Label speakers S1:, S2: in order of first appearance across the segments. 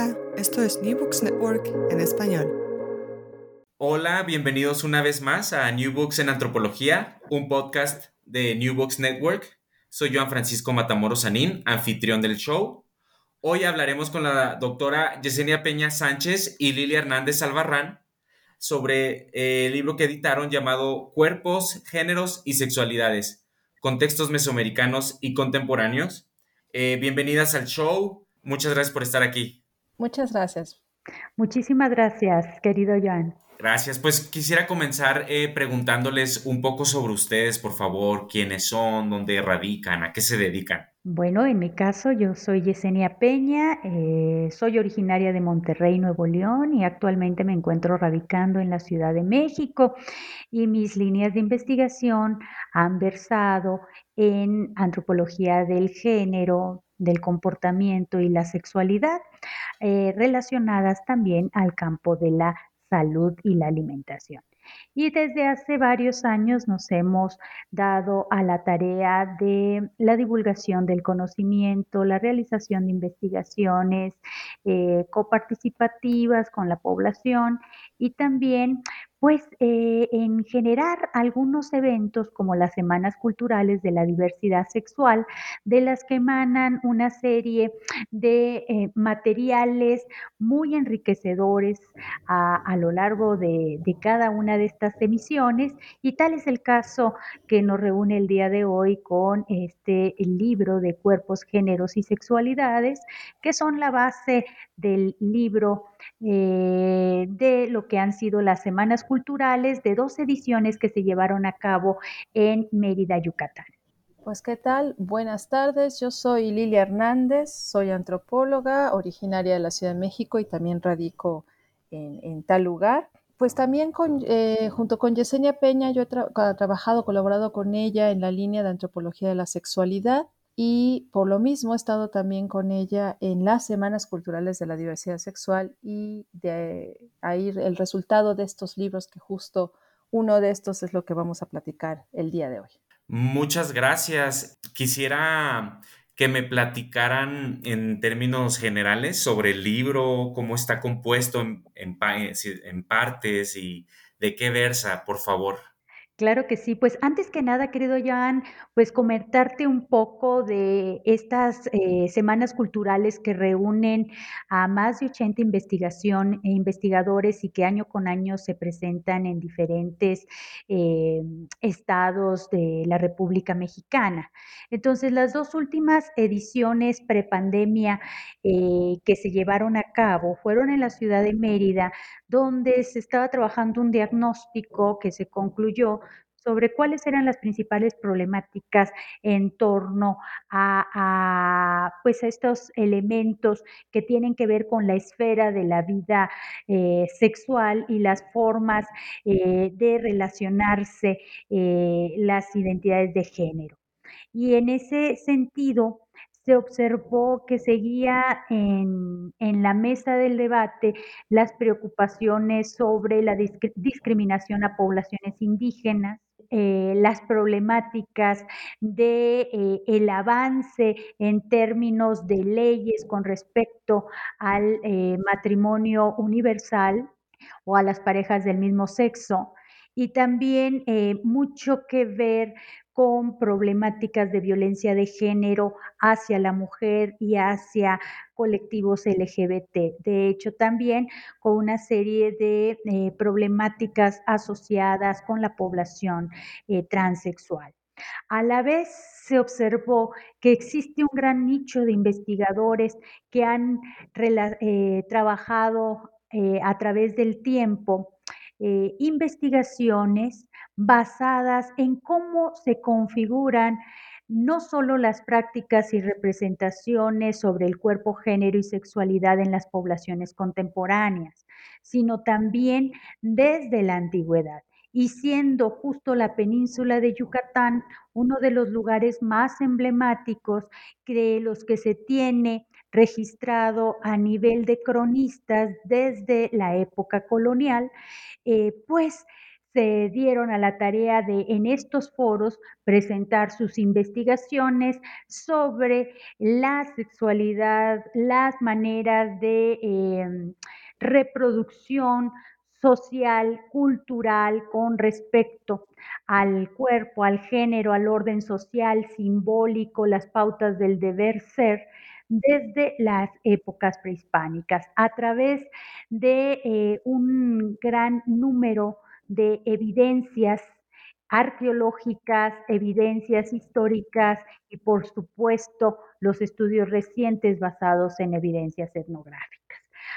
S1: Hola, esto es New Books Network en español.
S2: Hola, bienvenidos una vez más a New Books en Antropología, un podcast de New Books Network. Soy Joan Francisco Matamoros Sanín, anfitrión del show. Hoy hablaremos con la doctora Yesenia Peña Sánchez y Lilia Hernández Albarrán sobre el libro que editaron llamado Cuerpos, Géneros y Sexualidades, Contextos Mesoamericanos y Contemporáneos. Eh, bienvenidas al show. Muchas gracias por estar aquí.
S3: Muchas gracias.
S4: Muchísimas gracias, querido Joan.
S2: Gracias. Pues quisiera comenzar eh, preguntándoles un poco sobre ustedes, por favor, quiénes son, dónde radican, a qué se dedican.
S4: Bueno, en mi caso yo soy Yesenia Peña, eh, soy originaria de Monterrey, Nuevo León y actualmente me encuentro radicando en la Ciudad de México y mis líneas de investigación han versado en antropología del género, del comportamiento y la sexualidad, eh, relacionadas también al campo de la salud y la alimentación. Y desde hace varios años nos hemos dado a la tarea de la divulgación del conocimiento, la realización de investigaciones eh, coparticipativas con la población y también pues eh, en generar algunos eventos como las Semanas Culturales de la Diversidad Sexual, de las que emanan una serie de eh, materiales muy enriquecedores a, lo largo de, cada una de estas emisiones y tal es el caso que nos reúne el día de hoy con este libro de cuerpos, géneros y sexualidades, que son la base del libro eh, de lo que han sido las semanas culturales de dos ediciones que se llevaron a cabo en Mérida, Yucatán.
S3: Pues qué tal, buenas tardes, yo soy Lilia Hernández, soy antropóloga originaria de la Ciudad de México y también radico en, tal lugar. Pues también eh, junto con Yesenia Peña yo he trabajado, colaborado con ella en la línea de antropología de la sexualidad y por lo mismo he estado también con ella en las Semanas Culturales de la Diversidad Sexual y de ahí el resultado de estos libros, que justo uno de estos es lo que vamos a platicar el día de hoy.
S2: Muchas gracias. Quisiera que me platicaran en términos generales sobre el libro, cómo está compuesto en, en partes y de qué versa, por favor.
S4: Claro que sí. Pues antes que nada, querido Jan, pues comentarte un poco de estas eh, semanas culturales que reúnen a más de 80 investigación e investigadores y que año con año se presentan en diferentes eh, estados de la República Mexicana. Entonces, las dos últimas ediciones prepandemia eh, que se llevaron a cabo fueron en la ciudad de Mérida, donde se estaba trabajando un diagnóstico que se concluyó sobre cuáles eran las principales problemáticas en torno a, pues estos elementos que tienen que ver con la esfera de la vida eh, sexual y las formas eh, de relacionarse eh, las identidades de género. Y en ese sentido, se observó que seguía en, la mesa del debate las preocupaciones sobre la discriminación a poblaciones indígenas, eh, las problemáticas de eh, el avance en términos de leyes con respecto al eh, matrimonio universal o a las parejas del mismo sexo. Y también mucho que ver con problemáticas de violencia de género hacia la mujer y hacia colectivos LGBT. De hecho, también con una serie de eh, problemáticas asociadas con la población eh, transexual. A la vez se observó que existe un gran nicho de investigadores que han eh, trabajado a través del tiempo investigaciones basadas en cómo se configuran no solo las prácticas y representaciones sobre el cuerpo, género y sexualidad en las poblaciones contemporáneas, sino también desde la antigüedad y siendo justo la península de Yucatán uno de los lugares más emblemáticos de los que se tiene registrado a nivel de cronistas desde la época colonial, eh, pues se dieron a la tarea de en estos foros presentar sus investigaciones sobre la sexualidad, las maneras de eh, reproducción social, cultural con respecto al cuerpo, al género, al orden social, simbólico, las pautas del deber ser desde las épocas prehispánicas. A través de eh, un gran número de evidencias arqueológicas, evidencias históricas y por supuesto los estudios recientes basados en evidencias etnográficas.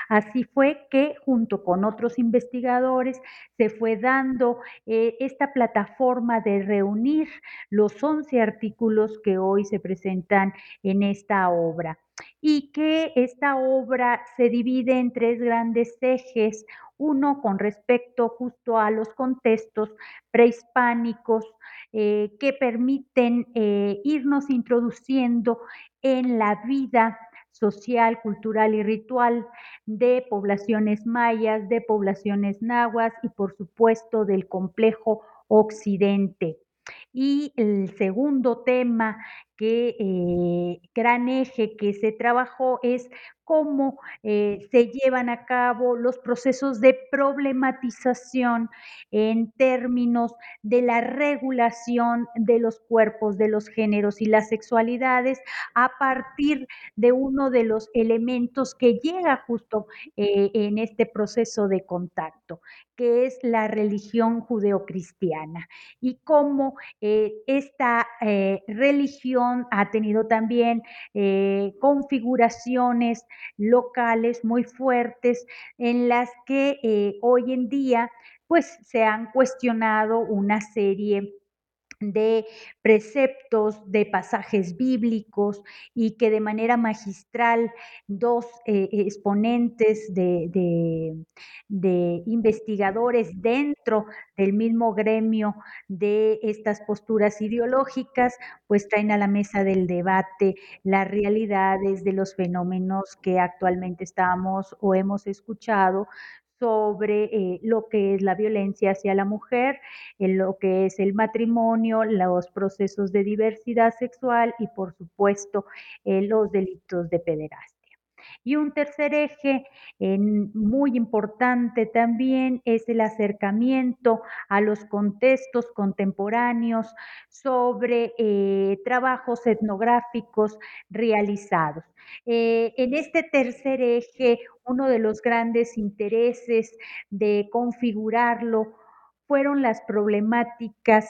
S4: Así fue que junto con otros investigadores se fue dando eh, esta plataforma de reunir los 11 artículos que hoy se presentan en esta obra y que esta obra se divide en tres grandes ejes, uno con respecto justo a los contextos prehispánicos eh, que permiten eh, irnos introduciendo en la vida social, cultural y ritual de poblaciones mayas, de poblaciones nahuas y por supuesto del complejo occidente. Y el segundo tema que eh, gran eje que se trabajó es cómo eh, se llevan a cabo los procesos de problematización en términos de la regulación de los cuerpos, de los géneros y las sexualidades a partir de uno de los elementos que llega justo eh, en este proceso de contacto, que es la religión judeocristiana y cómo esta eh, ha tenido también eh, configuraciones locales muy fuertes en las que eh, hoy en día pues se han cuestionado una serie de preceptos, de pasajes bíblicos y que de manera magistral dos eh, exponentes de, de, de, investigadores dentro del mismo gremio de estas posturas ideológicas, pues traen a la mesa del debate las realidades de los fenómenos que actualmente estamos o hemos escuchado sobre eh, lo que es la violencia hacia la mujer, en lo que es el matrimonio, los procesos de diversidad sexual y por supuesto los delitos de pederastia. Y un tercer eje eh, muy importante también es el acercamiento a los contextos contemporáneos sobre eh, trabajos etnográficos realizados. Eh, en este tercer eje, uno de los grandes intereses de configurarlo fueron las problemáticas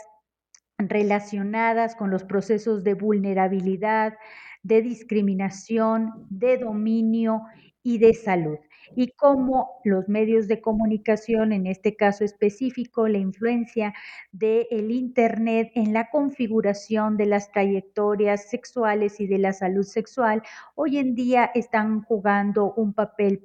S4: relacionadas con los procesos de vulnerabilidad, de discriminación, de dominio y de salud. Y cómo los medios de comunicación, en este caso específico, la influencia del el Internet en la configuración de las trayectorias sexuales y de la salud sexual, hoy en día están jugando un papel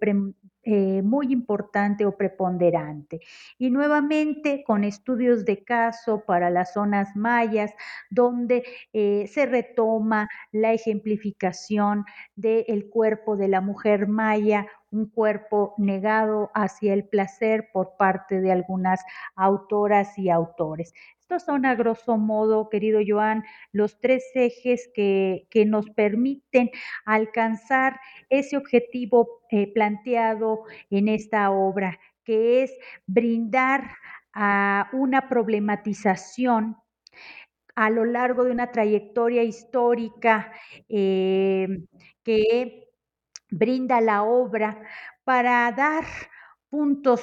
S4: eh, muy importante o preponderante. Y nuevamente con estudios de caso para las zonas mayas, donde eh, se retoma la ejemplificación del cuerpo de la mujer maya, un cuerpo negado hacia el placer por parte de algunas autoras y autores. Estos son a grosso modo, querido Joan, los tres ejes que, que nos permiten alcanzar ese objetivo eh, planteado en esta obra, que es brindar a una problematización a lo largo de una trayectoria histórica eh, que brinda la obra para dar puntos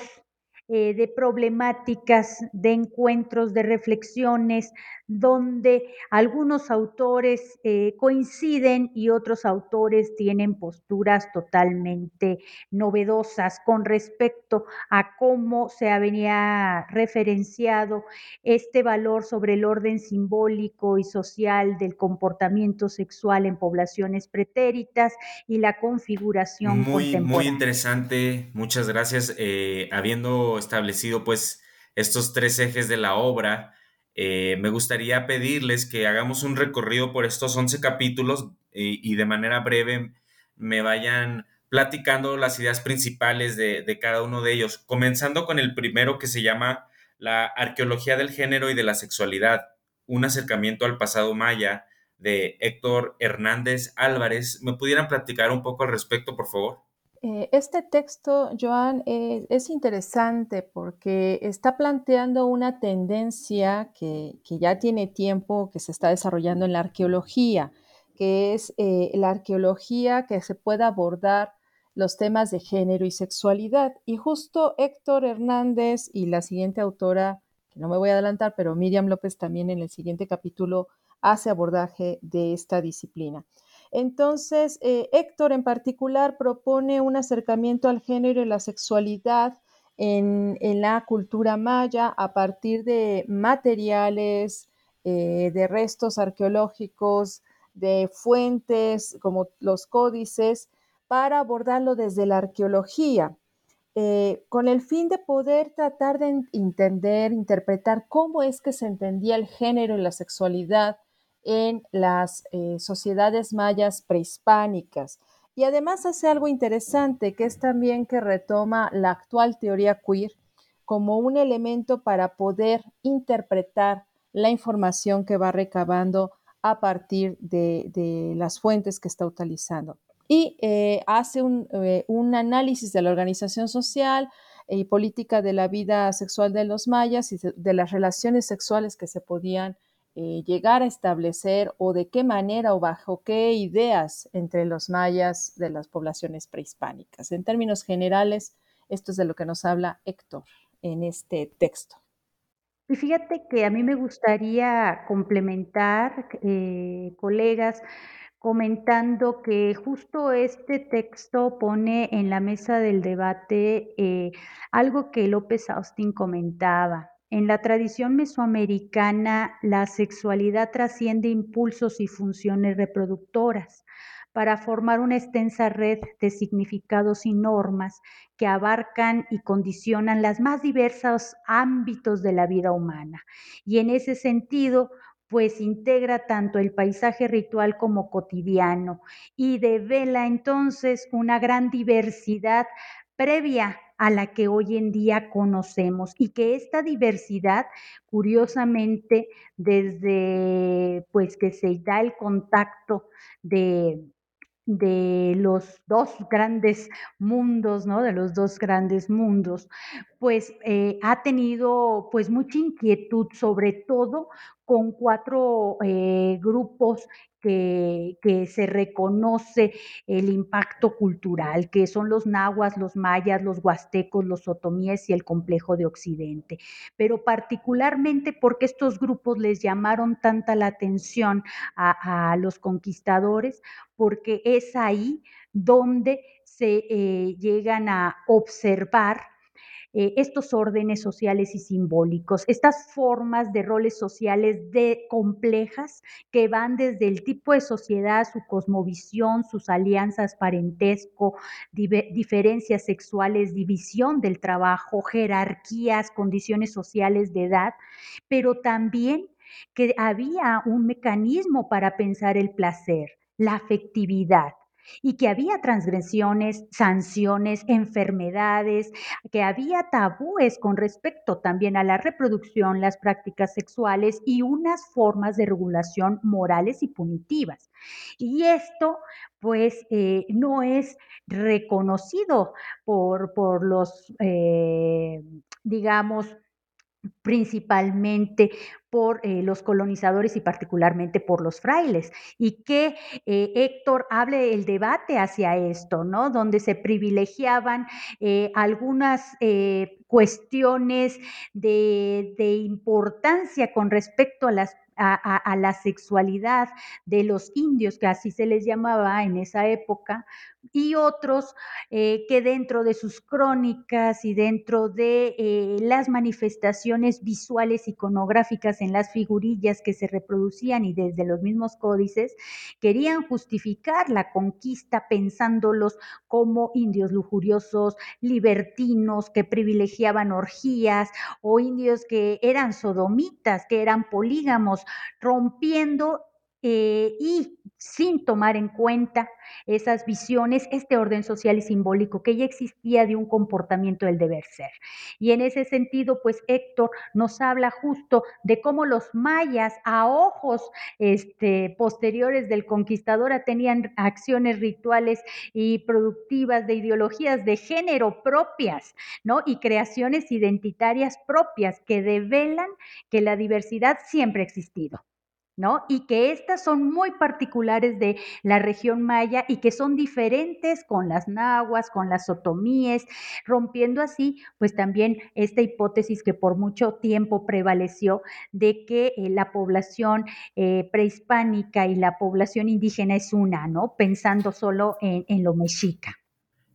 S4: eh, de problemáticas, de encuentros, de reflexiones, donde algunos autores eh, coinciden y otros autores tienen posturas totalmente novedosas con respecto a cómo se había referenciado este valor sobre el orden simbólico y social del comportamiento sexual en poblaciones pretéritas y la configuración
S2: Muy, muy interesante. Muchas gracias. Eh, habiendo establecido pues estos tres ejes de la obra, eh, me gustaría pedirles que hagamos un recorrido por estos 11 capítulos y de manera breve me vayan platicando las ideas principales de cada uno de ellos, comenzando con el primero que se llama La arqueología del género y de la sexualidad, un acercamiento al pasado maya de Héctor Hernández Álvarez. ¿Me pudieran platicar un poco al respecto, por favor?
S3: Eh, este texto, Joan, eh, es interesante porque está planteando una tendencia que, ya tiene tiempo, que se está desarrollando en la arqueología, que es eh, la arqueología que se pueda abordar los temas de género y sexualidad. Y justo Héctor Hernández y la siguiente autora, que no me voy a adelantar, pero Miriam López también en el siguiente capítulo hace abordaje de esta disciplina. Entonces, eh, Héctor en particular propone un acercamiento al género y la sexualidad en, la cultura maya a partir de materiales, eh, de restos arqueológicos, de fuentes como los códices, para abordarlo desde la arqueología, eh, con el fin de poder tratar de entender, interpretar cómo es que se entendía el género y la sexualidad en las eh, sociedades mayas prehispánicas. Y además hace algo interesante, que es también que retoma la actual teoría queer como un elemento para poder interpretar la información que va recabando a partir de, de las fuentes que está utilizando. Y eh, hace un, eh, un, análisis de la organización social y política de la vida sexual de los mayas y de, las relaciones sexuales que se podían eh, llegar a establecer o de qué manera o bajo qué ideas entre los mayas de las poblaciones prehispánicas. En términos generales, esto es de lo que nos habla Héctor en este texto.
S4: Y fíjate que a mí me gustaría complementar, eh, colegas, comentando que justo este texto pone en la mesa del debate eh, algo que López Austin comentaba, en la tradición mesoamericana, la sexualidad trasciende impulsos y funciones reproductoras para formar una extensa red de significados y normas que abarcan y condicionan los más diversos ámbitos de la vida humana. Y en ese sentido, pues integra tanto el paisaje ritual como cotidiano y devela entonces una gran diversidad previa a la que hoy en día conocemos y que esta diversidad, curiosamente, desde pues que se da el contacto de, de los dos grandes mundos, ¿no? De los dos grandes mundos, pues eh, ha tenido pues mucha inquietud, sobre todo con cuatro eh, grupos que, que, se reconoce el impacto cultural, que son los nahuas, los mayas, los huastecos, los otomíes y el complejo de Occidente. Pero particularmente porque estos grupos les llamaron tanta la atención a, los conquistadores, porque es ahí donde se eh, llegan a observar eh, estos órdenes sociales y simbólicos, estas formas de roles sociales de complejas que van desde el tipo de sociedad, su cosmovisión, sus alianzas, parentesco, diferencias sexuales, división del trabajo, jerarquías, condiciones sociales de edad, pero también que había un mecanismo para pensar el placer, la afectividad y que había transgresiones, sanciones, enfermedades, que había tabúes con respecto también a la reproducción, las prácticas sexuales y unas formas de regulación morales y punitivas. Y esto, pues, eh, no es reconocido por, por los, eh, digamos, principalmente por eh, los colonizadores y particularmente por los frailes. Y que eh, Héctor hable el debate hacia esto, ¿no? Donde se privilegiaban eh, algunas cuestiones de, de importancia con respecto a las a, la sexualidad de los indios, que así se les llamaba en esa época, y otros eh, que dentro de sus crónicas y dentro de eh, las manifestaciones visuales iconográficas en las figurillas que se reproducían y desde los mismos códices, querían justificar la conquista pensándolos como indios lujuriosos, libertinos, que privilegiaban orgías, o indios que eran sodomitas, que eran polígamos, rompiendo eh, y sin tomar en cuenta esas visiones, este orden social y simbólico que ya existía de un comportamiento del deber ser. Y en ese sentido, pues Héctor nos habla justo de cómo los mayas a ojos este, posteriores del conquistador tenían acciones rituales y productivas de ideologías de género propias, ¿no? Y creaciones identitarias propias que develan que la diversidad siempre ha existido. ¿No? Y que estas son muy particulares de la región maya y que son diferentes con las nahuas, con las otomíes, rompiendo así, pues también esta hipótesis que por mucho tiempo prevaleció de que eh, la población eh, prehispánica y la población indígena es una, ¿no? Pensando solo en, lo mexica.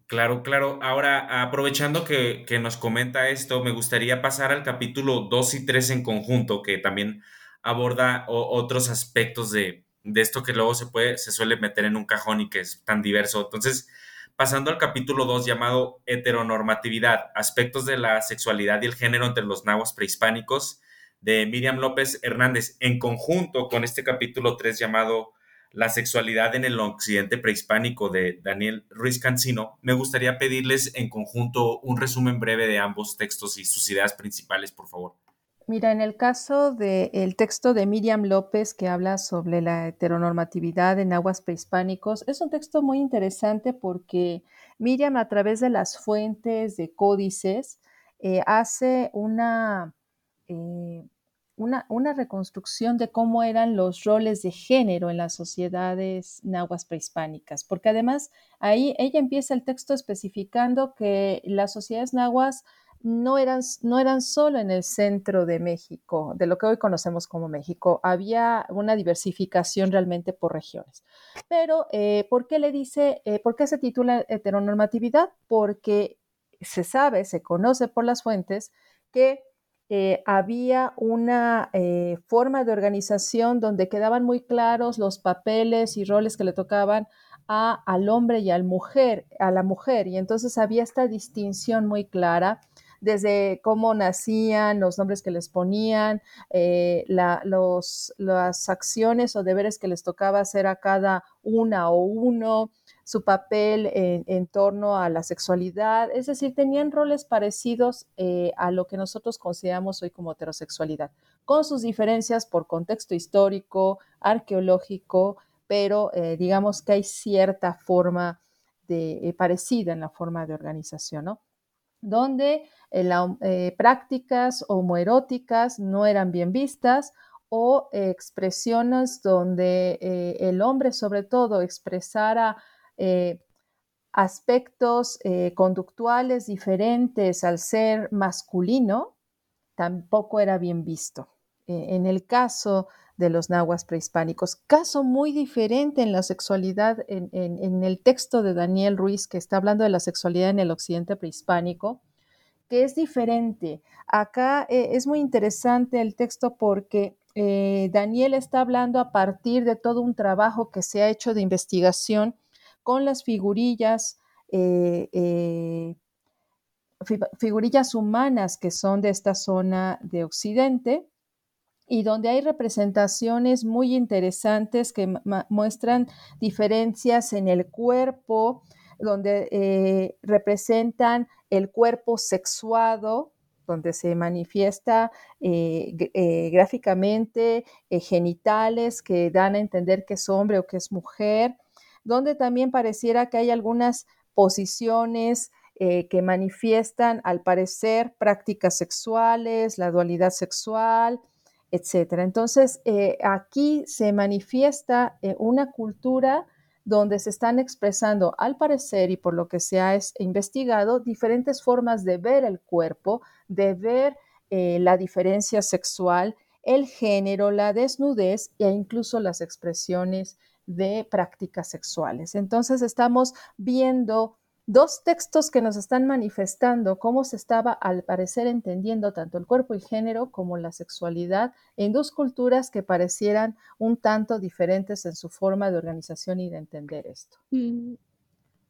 S2: Claro, claro. Ahora, aprovechando que, que, nos comenta esto, me gustaría pasar al capítulo 2 y 3 en conjunto, que también aborda otros aspectos de, esto que luego se puede, se suele meter en un cajón y que es tan diverso. Entonces, pasando al capítulo 2 llamado Heteronormatividad, aspectos de la sexualidad y el género entre los nahuas prehispánicos, de Miriam López Hernández, en conjunto con este capítulo 3 llamado La sexualidad en el occidente prehispánico de Daniel Ruiz Cancino, me gustaría pedirles en conjunto un resumen breve de ambos textos y sus ideas principales, por favor.
S3: Mira, en el caso del texto de Miriam López que habla sobre la heteronormatividad en aguas prehispánicos, es un texto muy interesante porque Miriam a través de las fuentes de códices eh, hace una, eh, una, una, reconstrucción de cómo eran los roles de género en las sociedades nahuas prehispánicas, porque además ahí ella empieza el texto especificando que las sociedades nahuas no eran, no eran solo en el centro de México, de lo que hoy conocemos como México, había una diversificación realmente por regiones. Pero, eh, ¿por qué le dice, eh, por qué se titula heteronormatividad? Porque se sabe, se conoce por las fuentes que eh, había una forma de organización donde quedaban muy claros los papeles y roles que le tocaban a, al hombre y al mujer, a la mujer, y entonces había esta distinción muy clara desde cómo nacían, los nombres que les ponían, eh, las acciones o deberes que les tocaba hacer a cada una o uno, su papel en, torno a la sexualidad, es decir, tenían roles parecidos eh, a lo que nosotros consideramos hoy como heterosexualidad, con sus diferencias por contexto histórico, arqueológico, pero eh, digamos que hay cierta forma de, parecida en la forma de organización, ¿no? Donde eh, las eh, prácticas homoeróticas no eran bien vistas o expresiones donde eh, el hombre sobre todo expresara aspectos conductuales diferentes al ser masculino, tampoco era bien visto. en el caso de los nahuas prehispánicos. Caso muy diferente en la sexualidad, en, el texto de Daniel Ruiz, que está hablando de la sexualidad en el occidente prehispánico, que es diferente. Acá eh, es muy interesante el texto porque eh, Daniel está hablando a partir de todo un trabajo que se ha hecho de investigación con las figurillas, eh, figurillas humanas que son de esta zona de Occidente y donde hay representaciones muy interesantes que muestran diferencias en el cuerpo, donde eh, representan el cuerpo sexuado, donde se manifiesta eh, eh, gráficamente genitales que dan a entender que es hombre o que es mujer, donde también pareciera que hay algunas posiciones que manifiestan, al parecer, prácticas sexuales, la dualidad sexual, etc. Entonces, eh, aquí se manifiesta una cultura donde se están expresando, al parecer, y por lo que se ha investigado, diferentes formas de ver el cuerpo, de ver la diferencia sexual, el género, la desnudez e incluso las expresiones de prácticas sexuales. Entonces estamos viendo dos textos que nos están manifestando cómo se estaba al parecer entendiendo tanto el cuerpo y género como la sexualidad en dos culturas que parecieran un tanto diferentes en su forma de organización y de entender esto.
S4: Y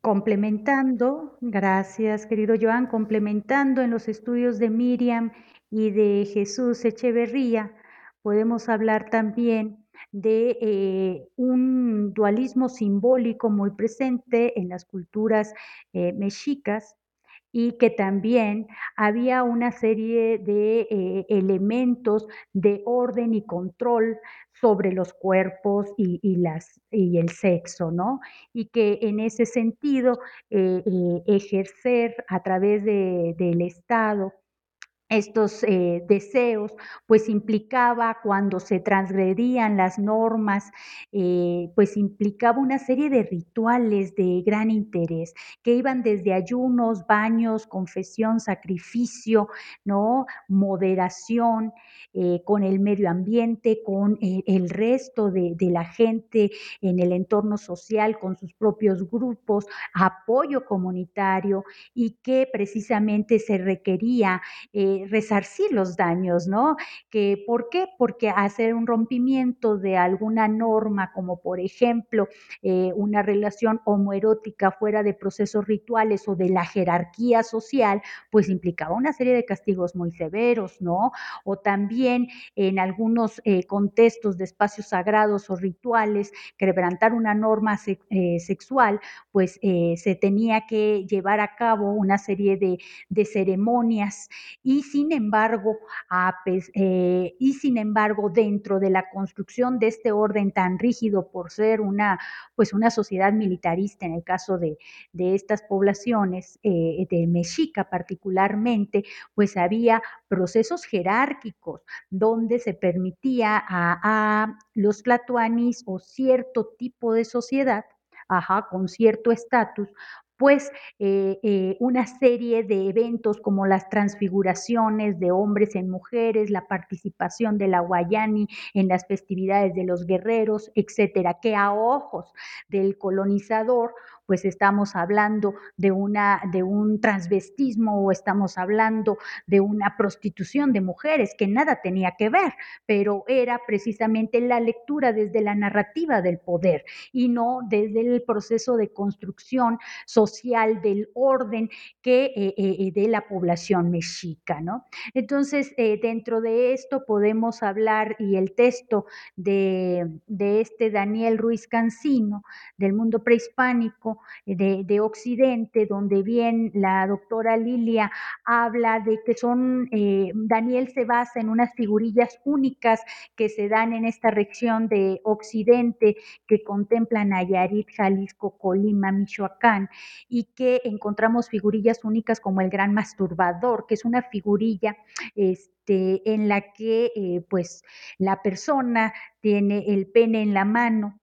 S4: complementando, gracias querido Joan, complementando en los estudios de Miriam y de Jesús Echeverría, podemos hablar también de eh, un dualismo simbólico muy presente en las culturas eh, mexicas y que también había una serie de eh, elementos de orden y control sobre los cuerpos y, las, y el sexo, ¿no? Y que en ese sentido ejercer a través del Estado estos eh, deseos, pues implicaba cuando se transgredían las normas, eh, pues implicaba una serie de rituales de gran interés que iban desde ayunos, baños, confesión, sacrificio, ¿no? Moderación eh, con el medio ambiente, con el resto de, de la gente en el entorno social, con sus propios grupos, apoyo comunitario y que precisamente se requería resarcir los daños, ¿no? Que, ¿Por qué? Porque hacer un rompimiento de alguna norma, como por ejemplo eh, una relación homoerótica fuera de procesos rituales o de la jerarquía social, pues implicaba una serie de castigos muy severos, ¿no? O también en algunos eh, contextos de espacios sagrados o rituales, quebrantar una norma eh, sexual, pues se tenía que llevar a cabo una serie de, de ceremonias y sin embargo, eh, y sin embargo, dentro de la construcción de este orden tan rígido por ser una, pues una sociedad militarista en el caso de, estas poblaciones, eh, de Mexica particularmente, pues había procesos jerárquicos donde se permitía a, a los tlatoanis o cierto tipo de sociedad con cierto estatus, pues una serie de eventos como las transfiguraciones de hombres en mujeres, la participación de la Guayani en las festividades de los guerreros, etcétera, que a ojos del colonizador pues estamos hablando de, una, de un transvestismo o estamos hablando de una prostitución de mujeres que nada tenía que ver, pero era precisamente la lectura desde la narrativa del poder y no desde el proceso de construcción social del orden que eh, eh, eh, de la población mexica, ¿no? Entonces, dentro de esto podemos hablar y el texto de, de este Daniel Ruiz Cancino del mundo prehispánico de, Occidente, donde bien la doctora Lilia habla de que son, eh, Daniel se basa en unas figurillas únicas que se dan en esta región de Occidente que contemplan Nayarit, Jalisco, Colima, Michoacán, y que encontramos figurillas únicas como el gran masturbador, que es una figurilla este, en la que eh, pues la persona tiene el pene en la mano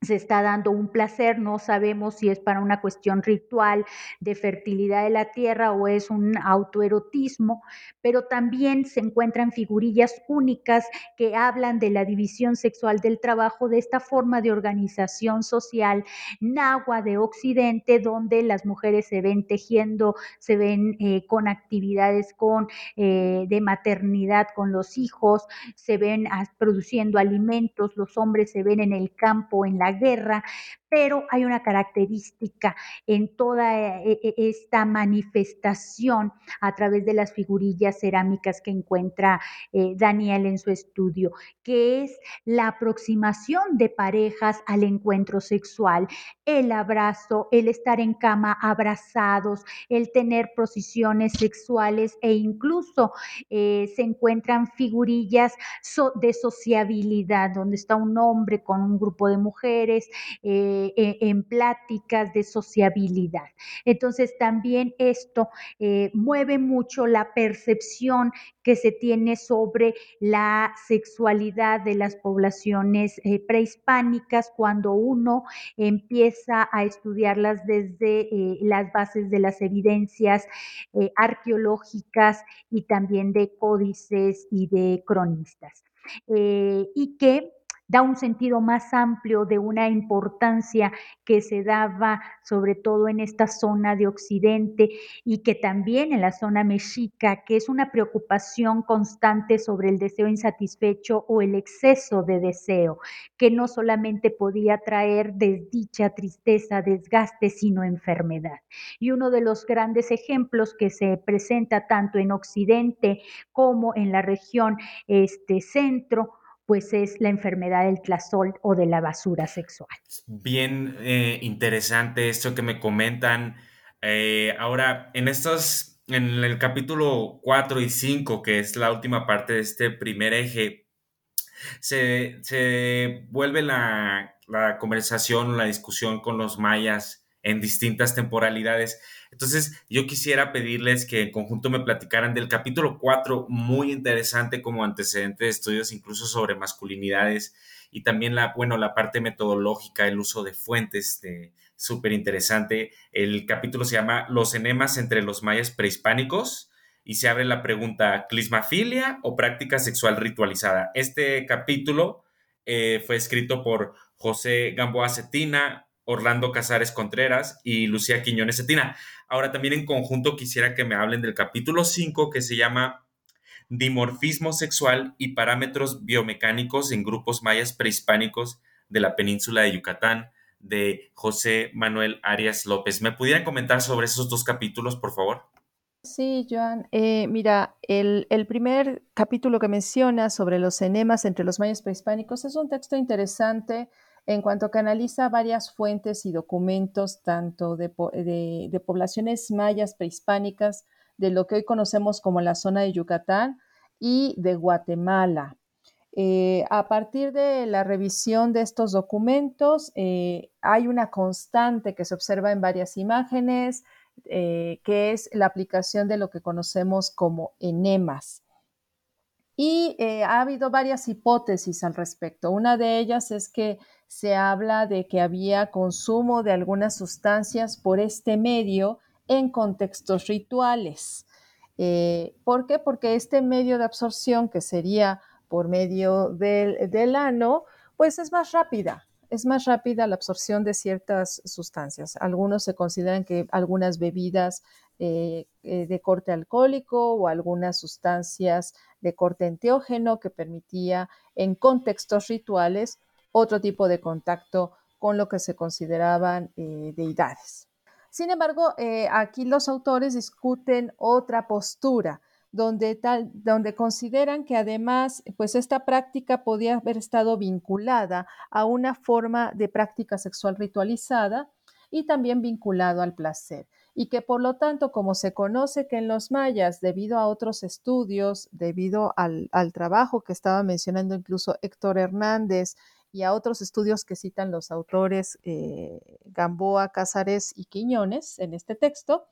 S4: se está dando un placer, no sabemos si es para una cuestión ritual de fertilidad de la tierra o es un autoerotismo, pero también se encuentran figurillas únicas que hablan de la división sexual del trabajo, de esta forma de organización social nahua de Occidente, donde las mujeres se ven tejiendo, se ven eh, con actividades con, eh, de maternidad con los hijos, se ven ah, produciendo alimentos, los hombres se ven en el campo, en la guerra, pero hay una característica en toda eh, eh, esta manifestación a través de las figurillas cerámicas que encuentra eh, Daniel en su estudio, que es la aproximación de parejas al encuentro sexual, el abrazo, el estar en cama abrazados, el tener posiciones sexuales e incluso se encuentran figurillas de sociabilidad, donde está un hombre con un grupo de mujeres eh, e, en pláticas de sociabilidad. Entonces también esto eh, mueve mucho la percepción que se tiene sobre la sexualidad de las poblaciones eh, prehispánicas cuando uno empieza a estudiarlas desde las bases de las evidencias arqueológicas y también de códices y de cronistas. y que da un sentido más amplio de una importancia que se daba sobre todo en esta zona de Occidente y que también en la zona mexica, que es una preocupación constante sobre el deseo insatisfecho o el exceso de deseo, que no solamente podía traer desdicha, tristeza, desgaste, sino enfermedad. Y uno de los grandes ejemplos que se presenta tanto en Occidente como en la región este centro pues es la enfermedad del tlasol o de la basura sexual.
S2: Bien eh, interesante esto que me comentan. Eh, ahora, en estos, en el capítulo 4 y 5, que es la última parte de este primer eje, se, vuelve la, la conversación, la discusión con los mayas en distintas temporalidades. Entonces, yo quisiera pedirles que en conjunto me platicaran del capítulo 4, muy interesante como antecedente de estudios incluso sobre masculinidades y también la, bueno, la parte metodológica, el uso de fuentes, súper interesante. El capítulo se llama Los enemas entre los mayas prehispánicos y se abre la pregunta, ¿clismafilia o práctica sexual ritualizada? Este capítulo eh, fue escrito por José Gamboa Cetina, Orlando Casares Contreras y Lucía Quiñones Cetina. Ahora también en conjunto quisiera que me hablen del capítulo 5 que se llama Dimorfismo sexual y parámetros biomecánicos en grupos mayas prehispánicos de la península de Yucatán de José Manuel Arias López. ¿Me pudieran comentar sobre esos dos capítulos, por favor?
S3: Sí, Joan. Eh, mira, el, el, primer capítulo que menciona sobre los enemas entre los mayas prehispánicos es un texto interesante en cuanto que analiza varias fuentes y documentos, tanto de, poblaciones mayas prehispánicas, de lo que hoy conocemos como la zona de Yucatán y de Guatemala. Eh, a partir de la revisión de estos documentos, eh, hay una constante que se observa en varias imágenes, eh, que es la aplicación de lo que conocemos como enemas. Y ha habido varias hipótesis al respecto. Una de ellas es que se habla de que había consumo de algunas sustancias por este medio en contextos rituales. Eh, ¿Por qué? Porque este medio de absorción, que sería por medio del, ano, pues es más rápida, es más rápida la absorción de ciertas sustancias. Algunos se consideran que algunas bebidas eh, eh, de corte alcohólico o algunas sustancias de corte enteógeno que permitía en contextos rituales otro tipo de contacto con lo que se consideraban eh, deidades. Sin embargo, eh, aquí los autores discuten otra postura, donde, tal, donde consideran que además, pues esta práctica podía haber estado vinculada a una forma de práctica sexual ritualizada y también vinculado al placer y que por lo tanto, como se conoce que en los mayas, debido a otros estudios, debido al, al trabajo que estaba mencionando incluso Héctor Hernández y a otros estudios que citan los autores eh, Gamboa, Cázares y Quiñones en este texto,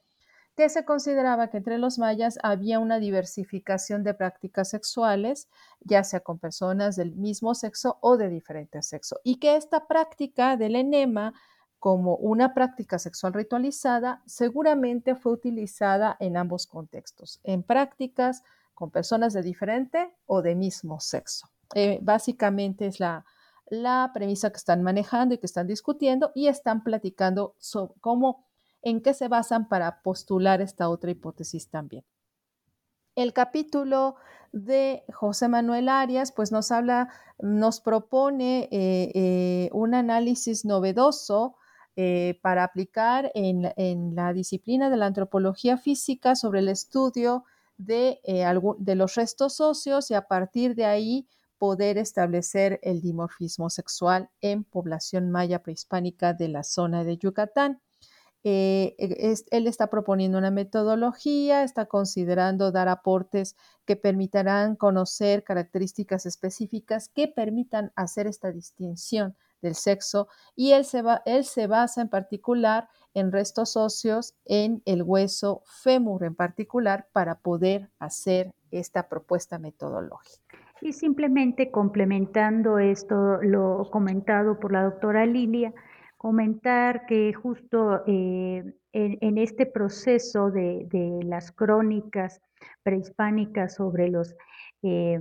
S3: que se consideraba que entre los mayas había una diversificación de prácticas sexuales, ya sea con personas del mismo sexo o de diferente sexo, y que esta práctica del enema como una práctica sexual ritualizada seguramente fue utilizada en ambos contextos, en prácticas con personas de diferente o de mismo sexo. Eh, básicamente es la, la premisa que están manejando y que están discutiendo y están platicando sobre cómo, en qué se basan para postular esta otra hipótesis también. El capítulo de José Manuel Arias, pues nos habla, nos propone eh, eh, un análisis novedoso eh, para aplicar en, en, la disciplina de la antropología física sobre el estudio de, de los restos óseos y a partir de ahí poder establecer el dimorfismo sexual en población maya prehispánica de la zona de Yucatán. Eh, e, él está proponiendo una metodología, está considerando dar aportes que permitirán conocer características específicas que permitan hacer esta distinción del sexo y él se, va, él se basa en particular en restos óseos en el hueso fémur en particular para poder hacer esta propuesta metodológica.
S4: Y simplemente complementando esto, lo comentado por la doctora Lilia, comentar que justo eh, en, este proceso de, las crónicas prehispánicas sobre los eh,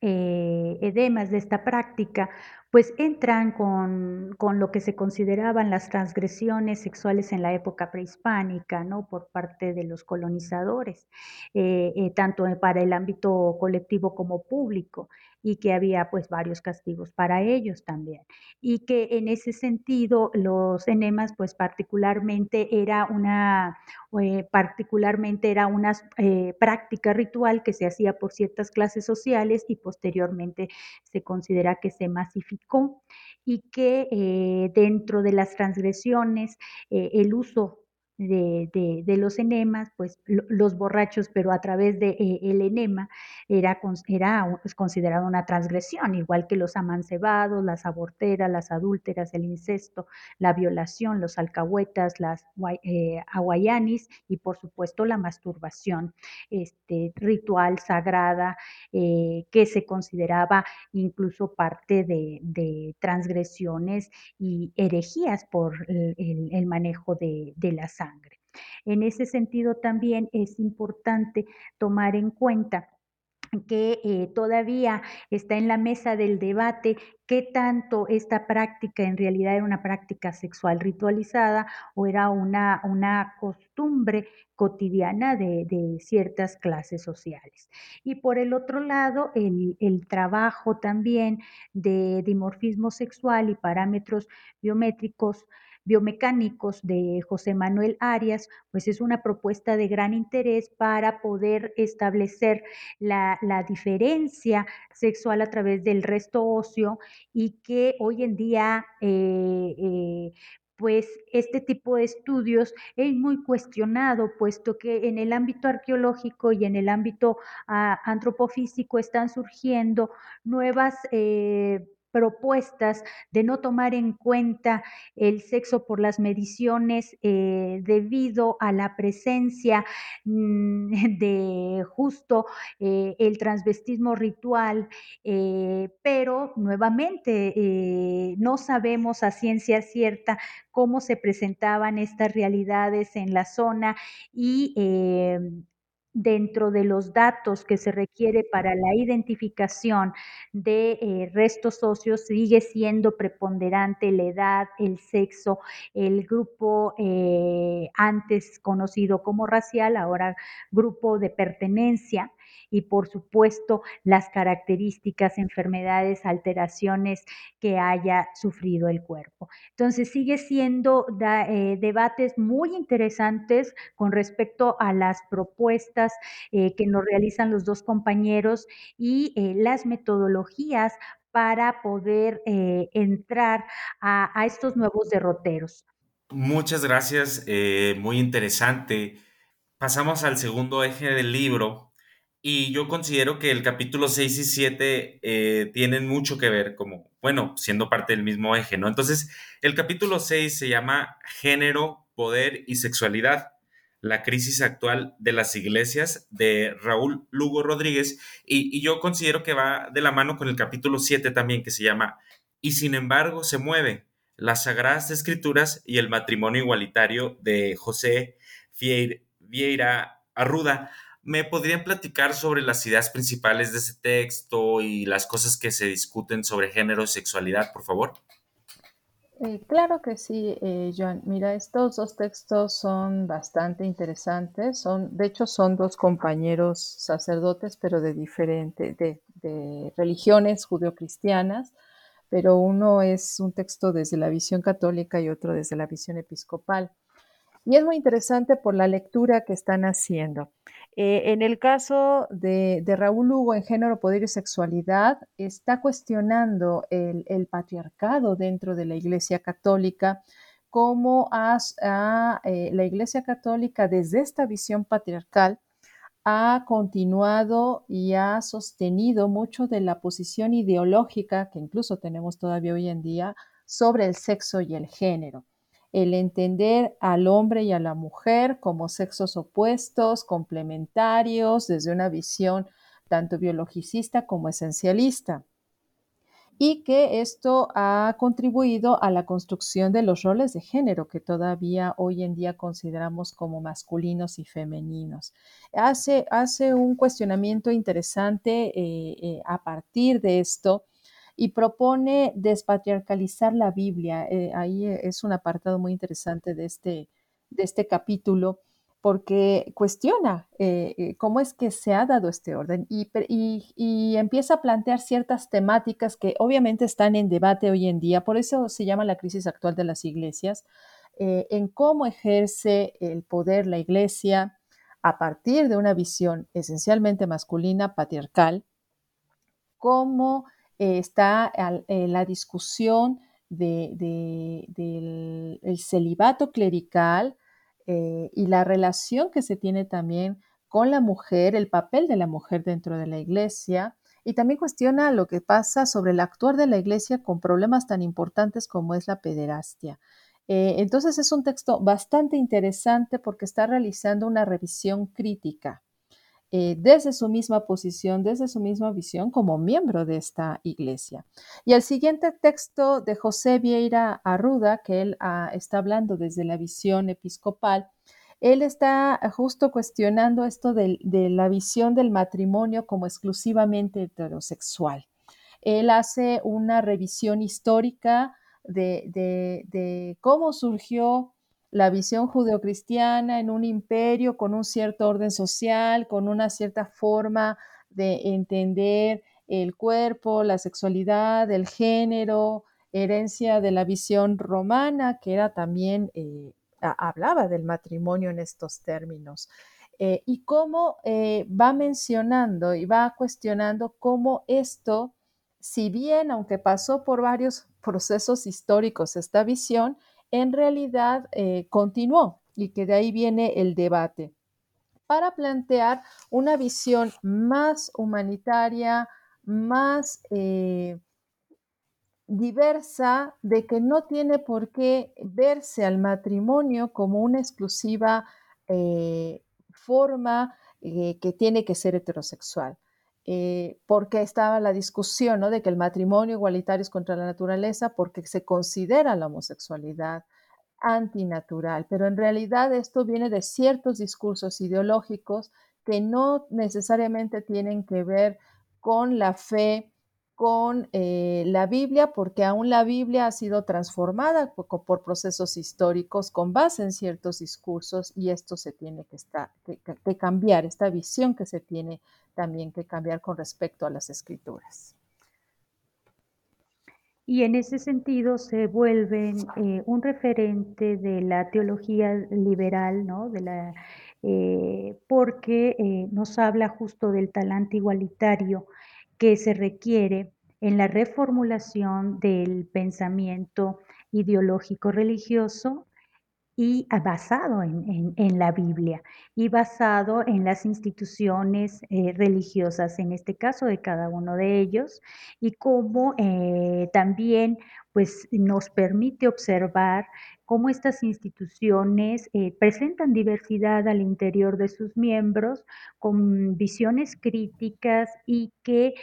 S4: eh, edemas de esta práctica, pues entran con, con, lo que se consideraban las transgresiones sexuales en la época prehispánica, ¿no? Por parte de los colonizadores, eh, eh, tanto para el ámbito colectivo como público y que había pues varios castigos para ellos también. Y que en ese sentido los enemas pues particularmente era una, eh, particularmente era una práctica ritual que se hacía por ciertas clases sociales y posteriormente se considera que se masificó y que eh, dentro de las transgresiones el uso de, de, los enemas, pues los borrachos, pero a través de eh, el enema era, era considerado una transgresión, igual que los amancebados, las aborteras, las adúlteras, el incesto, la violación, los alcahuetas, las eh, aguayanis y por supuesto la masturbación este, ritual, sagrada, eh, que se consideraba incluso parte de, de transgresiones y herejías por el, el manejo de, de la En ese sentido también es importante tomar en cuenta que eh, todavía está en la mesa del debate qué tanto esta práctica en realidad era una práctica sexual ritualizada o era una, una costumbre cotidiana de, ciertas clases sociales. Y por el otro lado, el, el trabajo también de dimorfismo sexual y parámetros biométricos biomecánicos de José Manuel Arias, pues es una propuesta de gran interés para poder establecer la, diferencia sexual a través del resto óseo y que hoy en día eh, eh, pues este tipo de estudios es muy cuestionado, puesto que en el ámbito arqueológico y en el ámbito ah, antropofísico están surgiendo nuevas eh, propuestas de no tomar en cuenta el sexo por las mediciones eh, debido a la presencia mm, de justo eh, el transvestismo ritual, eh, pero nuevamente no sabemos a ciencia cierta cómo se presentaban estas realidades en la zona y dentro de los datos que se requiere para la identificación de eh, restos óseos sigue siendo preponderante la edad, el sexo, el grupo eh, antes conocido como racial, ahora grupo de pertenencia y por supuesto las características, enfermedades, alteraciones que haya sufrido el cuerpo. Entonces sigue siendo eh, debates muy interesantes con respecto a las propuestas eh, que nos realizan los dos compañeros y eh, las metodologías para poder entrar a, a, estos nuevos derroteros.
S2: Muchas gracias, muy interesante. Pasamos al segundo eje del libro, y yo considero que el capítulo 6 y 7 eh, tienen mucho que ver, como, bueno, siendo parte del mismo eje, ¿no? Entonces, el capítulo 6 se llama Género, Poder y Sexualidad, la crisis actual de las iglesias, de Raúl Lugo Rodríguez, y, yo considero que va de la mano con el capítulo 7 también, que se llama Y sin embargo se mueve, las Sagradas Escrituras y el matrimonio igualitario de José Vieira Arruda. ¿Me podrían platicar sobre las ideas principales de ese texto y las cosas que se discuten sobre género y sexualidad, por favor?
S3: Eh, claro que sí, eh, Joan. Mira, estos dos textos son bastante interesantes. Son, de hecho, son dos compañeros sacerdotes, pero de diferentes, religiones judeocristianas. Pero uno es un texto desde la visión católica y otro desde la visión episcopal. Y es muy interesante por la lectura que están haciendo. Eh, en el caso de, Raúl Hugo en género, poder y sexualidad, está cuestionando el, patriarcado dentro de la Iglesia Católica, cómo eh, la Iglesia Católica desde esta visión patriarcal ha continuado y ha sostenido mucho de la posición ideológica que incluso tenemos todavía hoy en día sobre el sexo y el género. El entender al hombre y a la mujer como sexos opuestos, complementarios, desde una visión tanto biologicista como esencialista y que esto ha contribuido a la construcción de los roles de género que todavía hoy en día consideramos como masculinos y femeninos. Hace, hace un cuestionamiento interesante eh, eh, a partir de esto y propone despatriarcalizar la Biblia. Eh, ahí es un apartado muy interesante de este, de este capítulo porque cuestiona eh, eh, cómo es que se ha dado este orden y, empieza a plantear ciertas temáticas que obviamente están en debate hoy en día, por eso se llama la crisis actual de las iglesias, eh, en cómo ejerce el poder la iglesia a partir de una visión esencialmente masculina, patriarcal, cómo está la discusión del celibato clerical, eh, y la relación que se tiene también con la mujer, el papel de la mujer dentro de la iglesia, y también cuestiona lo que pasa sobre el actuar de la iglesia con problemas tan importantes como es la pederastia. Eh, entonces es un texto bastante interesante porque está realizando una revisión crítica eh, desde su misma posición, desde su misma visión como miembro de esta iglesia. Y el siguiente texto de José Vieira Arruda, que él ah, está hablando desde la visión episcopal, él está justo cuestionando esto de, la visión del matrimonio como exclusivamente heterosexual. Él hace una revisión histórica de cómo surgió la visión judeocristiana en un imperio con un cierto orden social, con una cierta forma de entender el cuerpo, la sexualidad, el género, herencia de la visión romana, que era también, eh, hablaba del matrimonio en estos términos. Eh, y cómo eh, va mencionando y va cuestionando cómo esto, si bien, aunque pasó por varios procesos históricos esta visión, en realidad eh, continuó y que de ahí viene el debate para plantear una visión más humanitaria, más eh, diversa, de que no tiene por qué verse al matrimonio como una exclusiva eh, forma que tiene que ser heterosexual. Porque estaba la discusión ¿no? de que el matrimonio igualitario es contra la naturaleza porque se considera la homosexualidad antinatural, pero en realidad esto viene de ciertos discursos ideológicos que no necesariamente tienen que ver con la fe, con eh, la Biblia, porque aún la Biblia ha sido transformada por, procesos históricos con base en ciertos discursos y esto se tiene que, cambiar, esta visión que se tiene también que cambiar con respecto a las escrituras
S4: y en ese sentido se vuelven eh, un referente de la teología liberal, ¿no? de la, eh, porque nos habla justo del talante igualitario que se requiere en la reformulación del pensamiento ideológico religioso y basado en, la Biblia y basado en las instituciones eh, religiosas, en este caso de cada uno de ellos, y cómo eh, también pues, nos permite observar cómo estas instituciones eh, presentan diversidad al interior de sus miembros con visiones críticas y que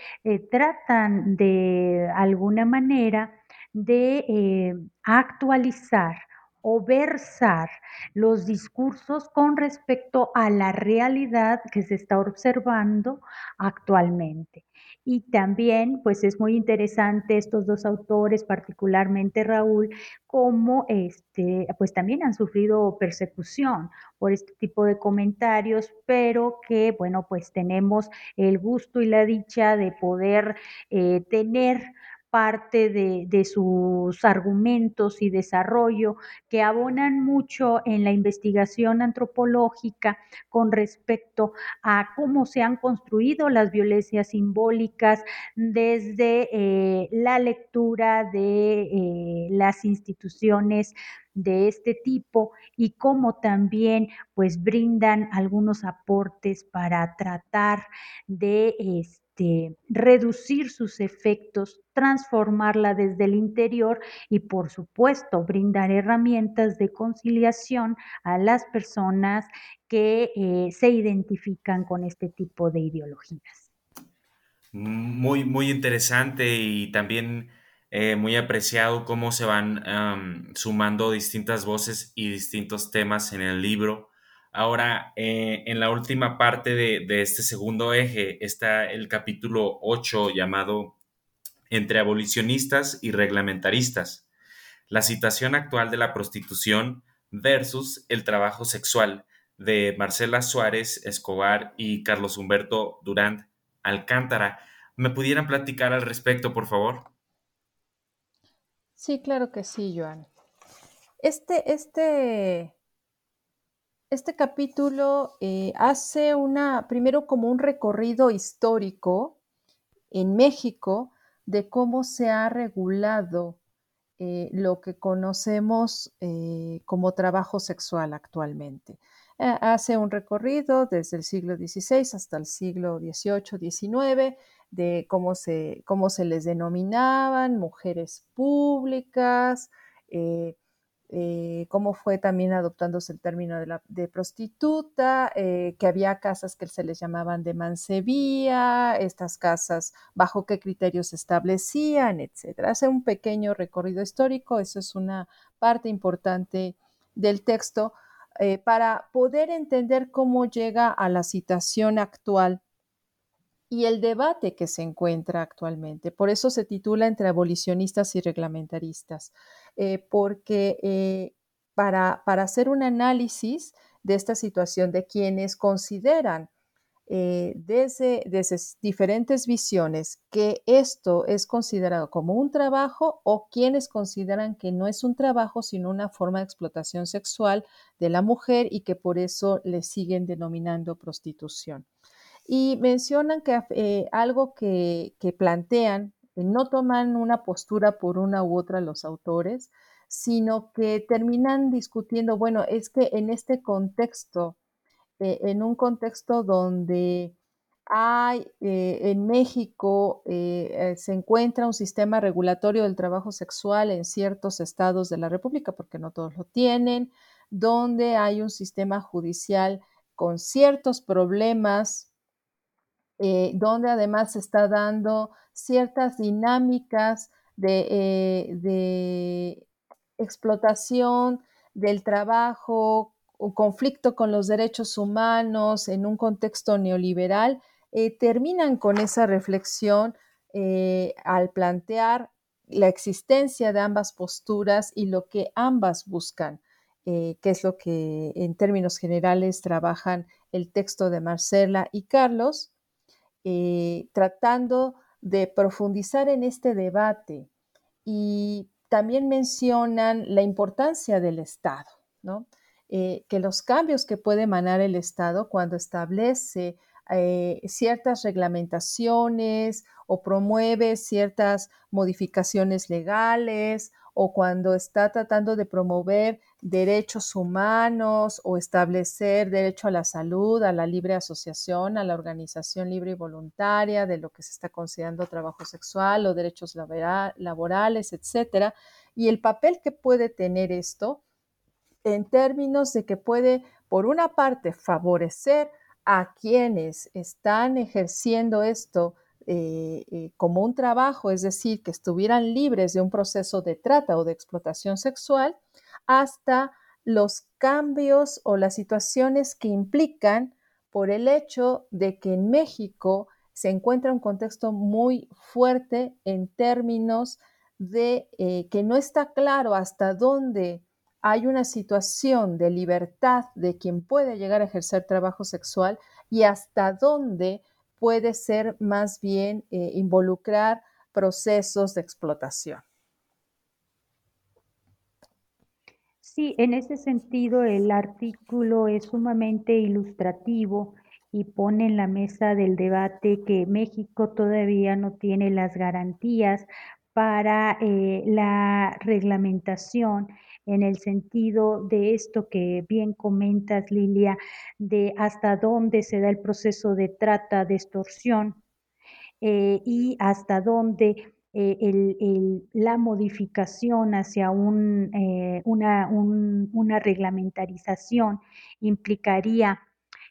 S4: tratan de alguna manera de actualizar o versar los discursos con respecto a la realidad que se está observando actualmente. Y también, pues es muy interesante estos dos autores, particularmente Raúl, como este, pues también han sufrido persecución por este tipo de comentarios, pero que, bueno, pues tenemos el gusto y la dicha de poder eh, tener parte de, sus argumentos y desarrollo que abonan mucho en la investigación antropológica con respecto a cómo se han construido las violencias simbólicas desde eh, la lectura de eh, las instituciones de este tipo y cómo también pues brindan algunos aportes para tratar de este, reducir sus efectos, transformarla desde el interior y por supuesto brindar herramientas de conciliación a las personas que eh, se identifican con este tipo de ideologías.
S2: Muy, muy interesante y también eh, muy apreciado cómo se van sumando distintas voces y distintos temas en el libro. Ahora, eh, en la última parte de, este segundo eje está el capítulo 8 llamado Entre abolicionistas y reglamentaristas, la situación actual de la prostitución versus el trabajo sexual de Marcela Suárez Escobar y Carlos Humberto Durán Alcántara. ¿Me pudieran platicar al respecto, por favor?
S3: Sí, claro que sí, Joan. Este, este, este capítulo eh, hace una, primero como un recorrido histórico en México de cómo se ha regulado eh, lo que conocemos eh, como trabajo sexual actualmente. hace un recorrido desde el siglo XVI hasta el siglo XVIII, XIX, de cómo se, cómo se les denominaban, mujeres públicas, eh, cómo fue también adoptándose el término de, prostituta, eh, que había casas que se les llamaban de mancebía, estas casas, bajo qué criterios se establecían, etc. Hace un pequeño recorrido histórico, eso es una parte importante del texto, para poder entender cómo llega a la situación actual y el debate que se encuentra actualmente. Por eso se titula Entre abolicionistas y reglamentaristas, eh, porque eh, para, para, hacer un análisis de esta situación de quienes consideran eh, desde, desde diferentes visiones que esto es considerado como un trabajo o quienes consideran que no es un trabajo sino una forma de explotación sexual de la mujer y que por eso le siguen denominando prostitución. Y mencionan que algo que, plantean, no toman una postura por una u otra los autores, sino que terminan discutiendo, bueno, es que en este contexto, eh, en un contexto donde hay eh, en México se encuentra un sistema regulatorio del trabajo sexual en ciertos estados de la República, porque no todos lo tienen, donde hay un sistema judicial con ciertos problemas eh, donde además se está dando ciertas dinámicas de, eh, explotación del trabajo, conflicto con los derechos humanos en un contexto neoliberal, eh, terminan con esa reflexión al plantear la existencia de ambas posturas y lo que ambas buscan, que es lo que en términos generales trabajan el texto de Marcela y Carlos, tratando de profundizar en este debate. Y también mencionan la importancia del Estado, eh, que los cambios que puede emanar el Estado cuando establece eh, ciertas reglamentaciones o promueve ciertas modificaciones legales o cuando está tratando de promover derechos humanos o establecer derecho a la salud, a la libre asociación, a la organización libre y voluntaria, de lo que se está considerando trabajo sexual o derechos laborales, etcétera, y el papel que puede tener esto en términos de que puede, por una parte, favorecer a quienes están ejerciendo esto eh, eh, como un trabajo, es decir, que estuvieran libres de un proceso de trata o de explotación sexual, hasta los cambios o las situaciones que implican por el hecho de que en México se encuentra un contexto muy fuerte en términos de eh, que no está claro hasta dónde hay una situación de libertad de quien puede llegar a ejercer trabajo sexual y hasta dónde puede ser más bien eh, involucrar procesos de explotación.
S4: Sí, en ese sentido el artículo es sumamente ilustrativo y pone en la mesa del debate que México todavía no tiene las garantías para eh, la reglamentación en el sentido de esto que bien comentas, Lilia, de hasta dónde se da el proceso de trata, de extorsión eh, y hasta dónde eh, la modificación hacia eh, una, reglamentarización implicaría,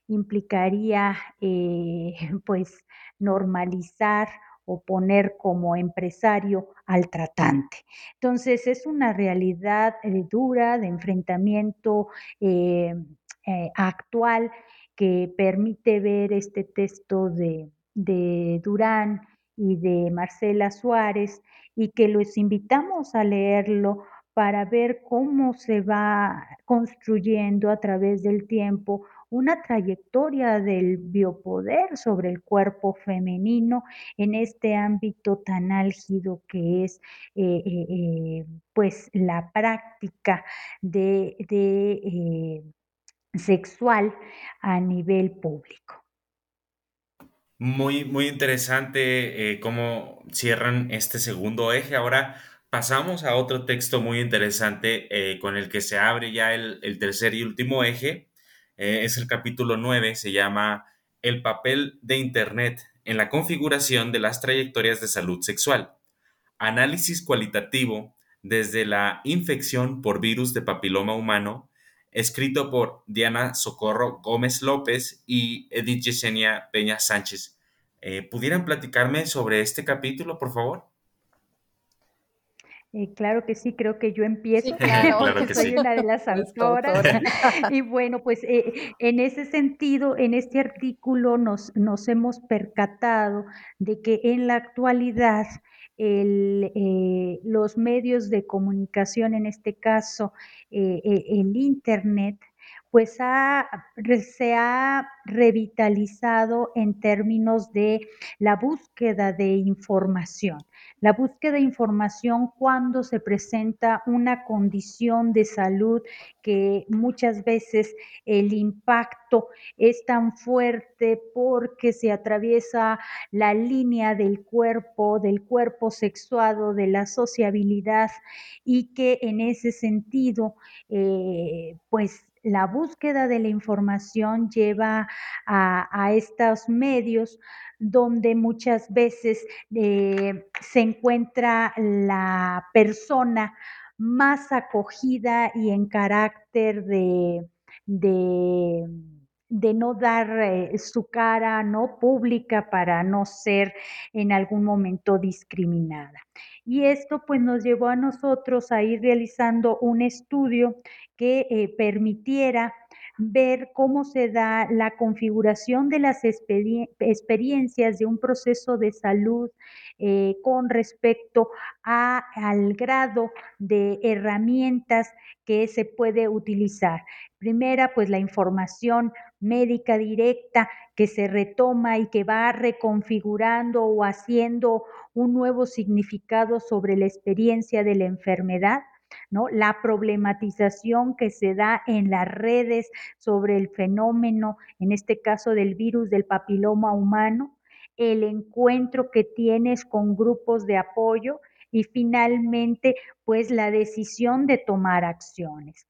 S4: implicaría eh, pues normalizar o poner como empresario al tratante. Entonces es una realidad dura de enfrentamiento actual que permite ver este texto de Durán y de Marcela Suárez y que los invitamos a leerlo para ver cómo se va construyendo a través del tiempo una trayectoria del biopoder sobre el cuerpo femenino en este ámbito tan álgido que es eh, eh, eh, pues la práctica de, de sexual a nivel público.
S2: Muy, muy interesante eh, cómo cierran este segundo eje. Ahora pasamos a otro texto muy interesante eh, con el que se abre ya el, tercer y último eje. Eh, es el capítulo 9, se llama El papel de Internet en la configuración de las trayectorias de salud sexual. Análisis cualitativo desde la infección por virus de papiloma humano escrito por Diana Socorro Gómez López y Edith Yesenia Peña Sánchez. Eh, ¿Pudieran platicarme sobre este capítulo, por favor?
S4: Eh, claro que sí, creo que yo empiezo, porque soy una de las autoras. y bueno, pues eh, en ese sentido, en este artículo nos, nos hemos percatado de que en la actualidad eh, los medios de comunicación, en este caso eh, eh, el Internet, pues se ha revitalizado en términos de la búsqueda de información. La búsqueda de información cuando se presenta una condición de salud que muchas veces el impacto es tan fuerte porque se atraviesa la línea del cuerpo, del cuerpo sexuado, de la sociabilidad y que en ese sentido, eh, pues la búsqueda de la información lleva a, estos medios donde muchas veces eh, se encuentra la persona más acogida y en carácter de, no dar eh, su cara no pública para no ser en algún momento discriminada. Y esto pues nos llevó a nosotros a ir realizando un estudio que eh, permitiera ver cómo se da la configuración de las experiencias de un proceso de salud eh, con respecto al grado de herramientas que se puede utilizar. Primera, pues la información médica directa que se retoma y que va reconfigurando o haciendo un nuevo significado sobre la experiencia de la enfermedad. ¿No? La problematización que se da en las redes sobre el fenómeno, en este caso del virus del papiloma humano, el encuentro que tienes con grupos de apoyo y finalmente, pues la decisión de tomar acciones.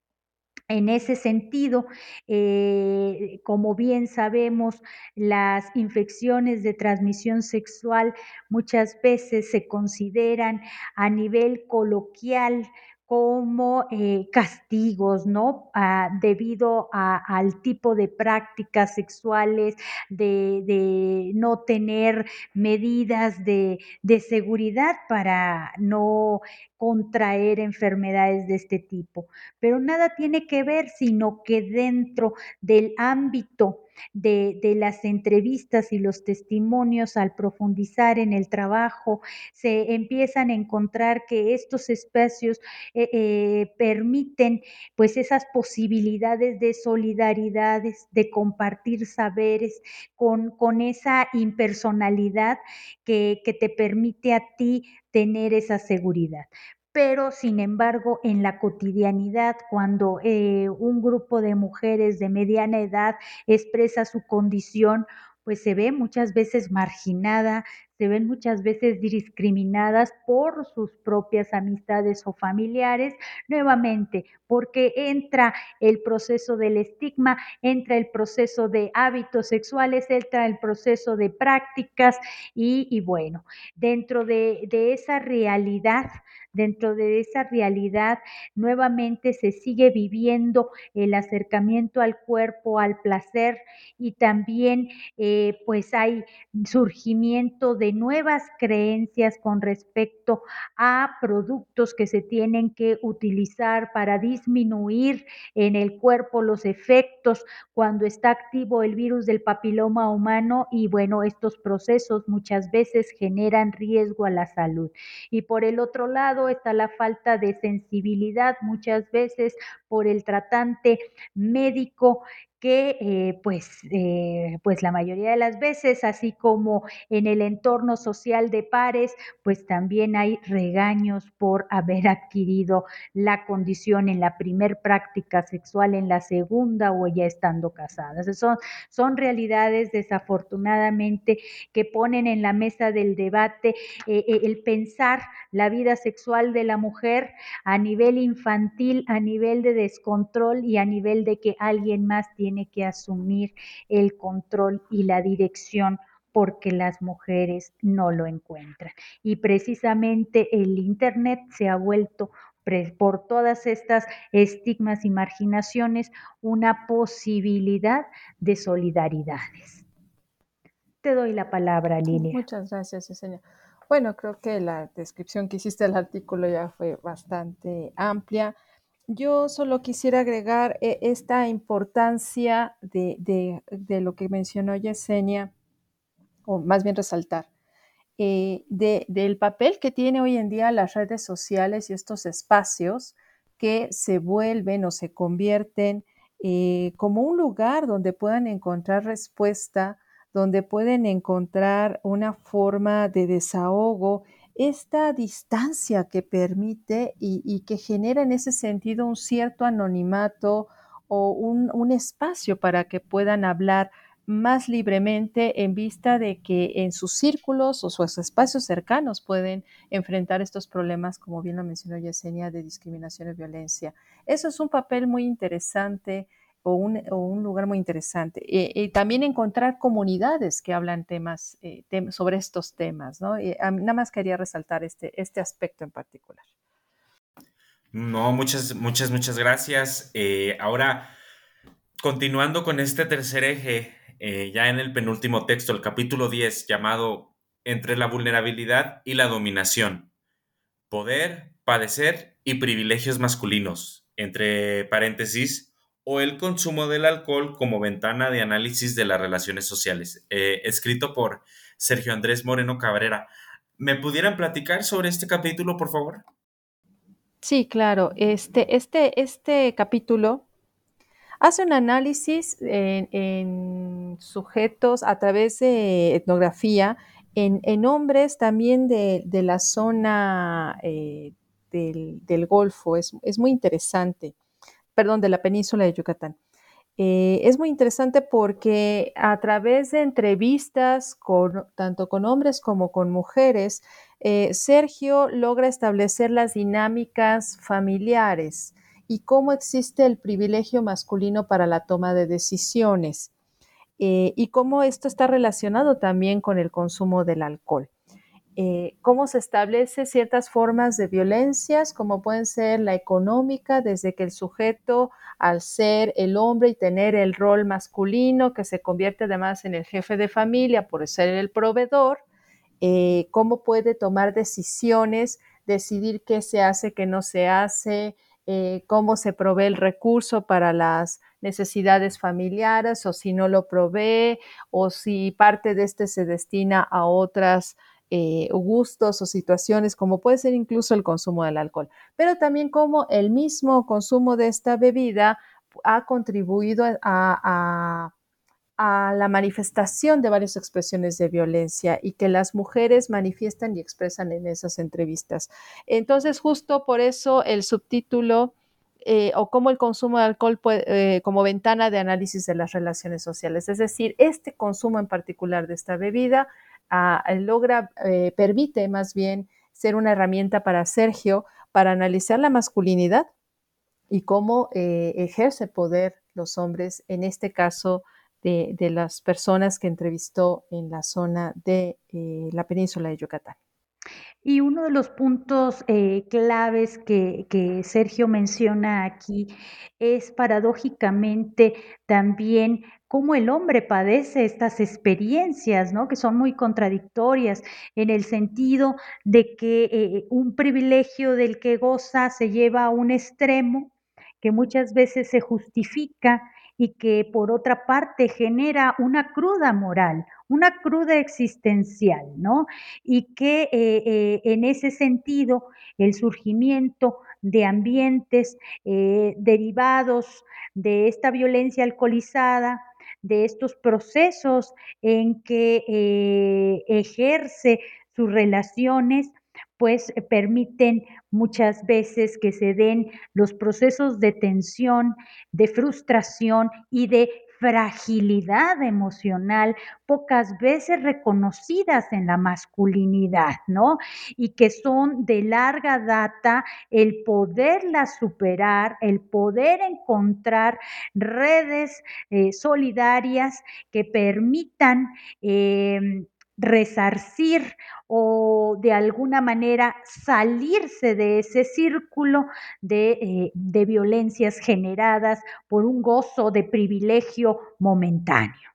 S4: En ese sentido, eh, como bien sabemos, las infecciones de transmisión sexual muchas veces se consideran a nivel coloquial como eh, castigos, ¿no? Ah, debido al tipo de prácticas sexuales, de, no tener medidas de, de, seguridad para no contraer enfermedades de este tipo. Pero nada tiene que ver, sino que dentro del ámbito de, las entrevistas y los testimonios, al profundizar en el trabajo, se empiezan a encontrar que estos espacios eh, eh, permiten pues esas posibilidades de solidaridades, de compartir saberes con, con esa impersonalidad que, que te permite a ti tener esa seguridad. Pero sin embargo en la cotidianidad, cuando eh, un grupo de mujeres de mediana edad expresa su condición, pues se ve muchas veces marginada, se ven muchas veces discriminadas por sus propias amistades o familiares, nuevamente, porque entra el proceso del estigma, entra el proceso de hábitos sexuales, entra el proceso de prácticas y, bueno, dentro de, esa realidad, dentro de esa realidad, nuevamente se sigue viviendo el acercamiento al cuerpo, al placer y también eh, pues hay surgimiento de nuevas creencias con respecto a productos que se tienen que utilizar para disminuir en el cuerpo los efectos cuando está activo el virus del papiloma humano y bueno, estos procesos muchas veces generan riesgo a la salud. Y por el otro lado está la falta de sensibilidad muchas veces por el tratante médico que eh, pues, eh, pues la mayoría de las veces, así como en el entorno social de pares, pues también hay regaños por haber adquirido la condición en la primer práctica sexual, en la segunda o ya estando casadas. Son, son realidades desafortunadamente que ponen en la mesa del debate eh, el pensar la vida sexual de la mujer a nivel infantil, a nivel de descontrol y a nivel de que alguien más tiene tiene que asumir el control y la dirección porque las mujeres no lo encuentran. Y precisamente el Internet se ha vuelto por todas estas estigmas y marginaciones una posibilidad de solidaridades. Te doy la palabra, Lilia.
S3: Muchas gracias, Yesenia. Bueno, creo que la descripción que hiciste del artículo ya fue bastante amplia. Yo solo quisiera agregar eh, esta importancia de, lo que mencionó Yesenia, o más bien resaltar, eh, del papel que tiene hoy en día las redes sociales y estos espacios que se vuelven o se convierten eh, como un lugar donde puedan encontrar respuesta, donde pueden encontrar una forma de desahogo esta distancia que permite y, que genera en ese sentido un cierto anonimato o un, espacio para que puedan hablar más libremente en vista de que en sus círculos o sus espacios cercanos pueden enfrentar estos problemas, como bien lo mencionó Yesenia, de discriminación y violencia. Eso es un papel muy interesante o un, lugar muy interesante. Y, también encontrar comunidades que hablan temas, eh, sobre estos temas, ¿no? nada más quería resaltar este, este aspecto en particular.
S2: No, muchas, muchas, muchas gracias. Eh, ahora, continuando con este tercer eje, eh, ya en el penúltimo texto, el capítulo 10, llamado Entre la vulnerabilidad y la dominación. Poder, padecer y privilegios masculinos. Entre paréntesis, o el consumo del alcohol como ventana de análisis de las relaciones sociales, eh, escrito por Sergio Andrés Moreno Cabrera. ¿Me pudieran platicar sobre este capítulo, por favor?
S3: Sí, claro. Este, este, este capítulo hace un análisis en, sujetos a través de etnografía, en, hombres también de, la zona eh, del, Golfo. Es, es muy interesante perdón, de la península de Yucatán. Eh, es muy interesante porque a través de entrevistas tanto con hombres como con mujeres, eh, Sergio logra establecer las dinámicas familiares y cómo existe el privilegio masculino para la toma de decisiones eh, y cómo esto está relacionado también con el consumo del alcohol. Eh, cómo se establece ciertas formas de violencias, como pueden ser la económica, desde que el sujeto, al ser el hombre y tener el rol masculino, que se convierte además en el jefe de familia por ser el proveedor, eh, cómo puede tomar decisiones, decidir qué se hace, qué no se hace, eh, cómo se provee el recurso para las necesidades familiares o si no lo provee o si parte de este se destina a otras eh, gustos o situaciones, como puede ser incluso el consumo del alcohol, pero también como el mismo consumo de esta bebida ha contribuido a la manifestación de varias expresiones de violencia y que las mujeres manifiestan y expresan en esas entrevistas. Entonces, justo por eso el subtítulo eh, o cómo el consumo de alcohol puede, eh, como ventana de análisis de las relaciones sociales. Es decir, este consumo en particular de esta bebida logra, eh, permite más bien ser una herramienta para Sergio para analizar la masculinidad y cómo ejerce poder los hombres, en este caso, de, las personas que entrevistó en la zona de eh, la península de Yucatán.
S4: Y uno de los puntos eh, claves que, Sergio menciona aquí es paradójicamente también cómo el hombre padece estas experiencias, ¿no? Que son muy contradictorias en el sentido de que eh, un privilegio del que goza se lleva a un extremo que muchas veces se justifica y que por otra parte genera una cruda moral, una cruda existencial, ¿no? Y que eh, eh, en ese sentido el surgimiento de ambientes derivados de esta violencia alcoholizada, de estos procesos en que ejerce sus relaciones, pues eh, permiten muchas veces que se den los procesos de tensión, de frustración y de fragilidad emocional, pocas veces reconocidas en la masculinidad, ¿no? Y que son de larga data el poderla superar, el poder encontrar redes eh, solidarias que permitan em, resarcir o de alguna manera salirse de ese círculo de, eh, violencias generadas por un gozo de privilegio momentáneo.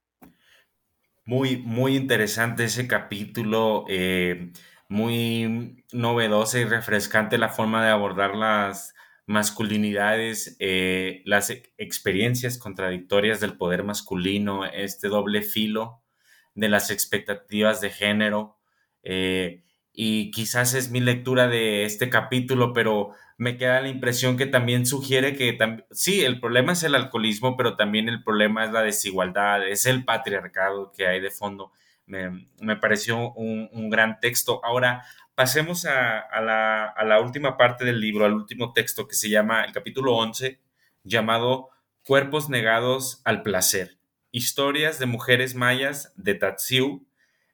S2: Muy, muy interesante ese capítulo, eh, muy novedosa y refrescante la forma de abordar las masculinidades, eh, las experiencias contradictorias del poder masculino, este doble filo de las expectativas de género. Eh, y quizás es mi lectura de este capítulo, pero me queda la impresión que también sugiere que sí, el problema es el alcoholismo, pero también el problema es la desigualdad, es el patriarcado que hay de fondo. Me, pareció un, gran texto. Ahora, pasemos a, la, a, la, última parte del libro, al último texto que se llama el capítulo 11, llamado Cuerpos negados al placer. Historias de mujeres mayas de Tatsiu,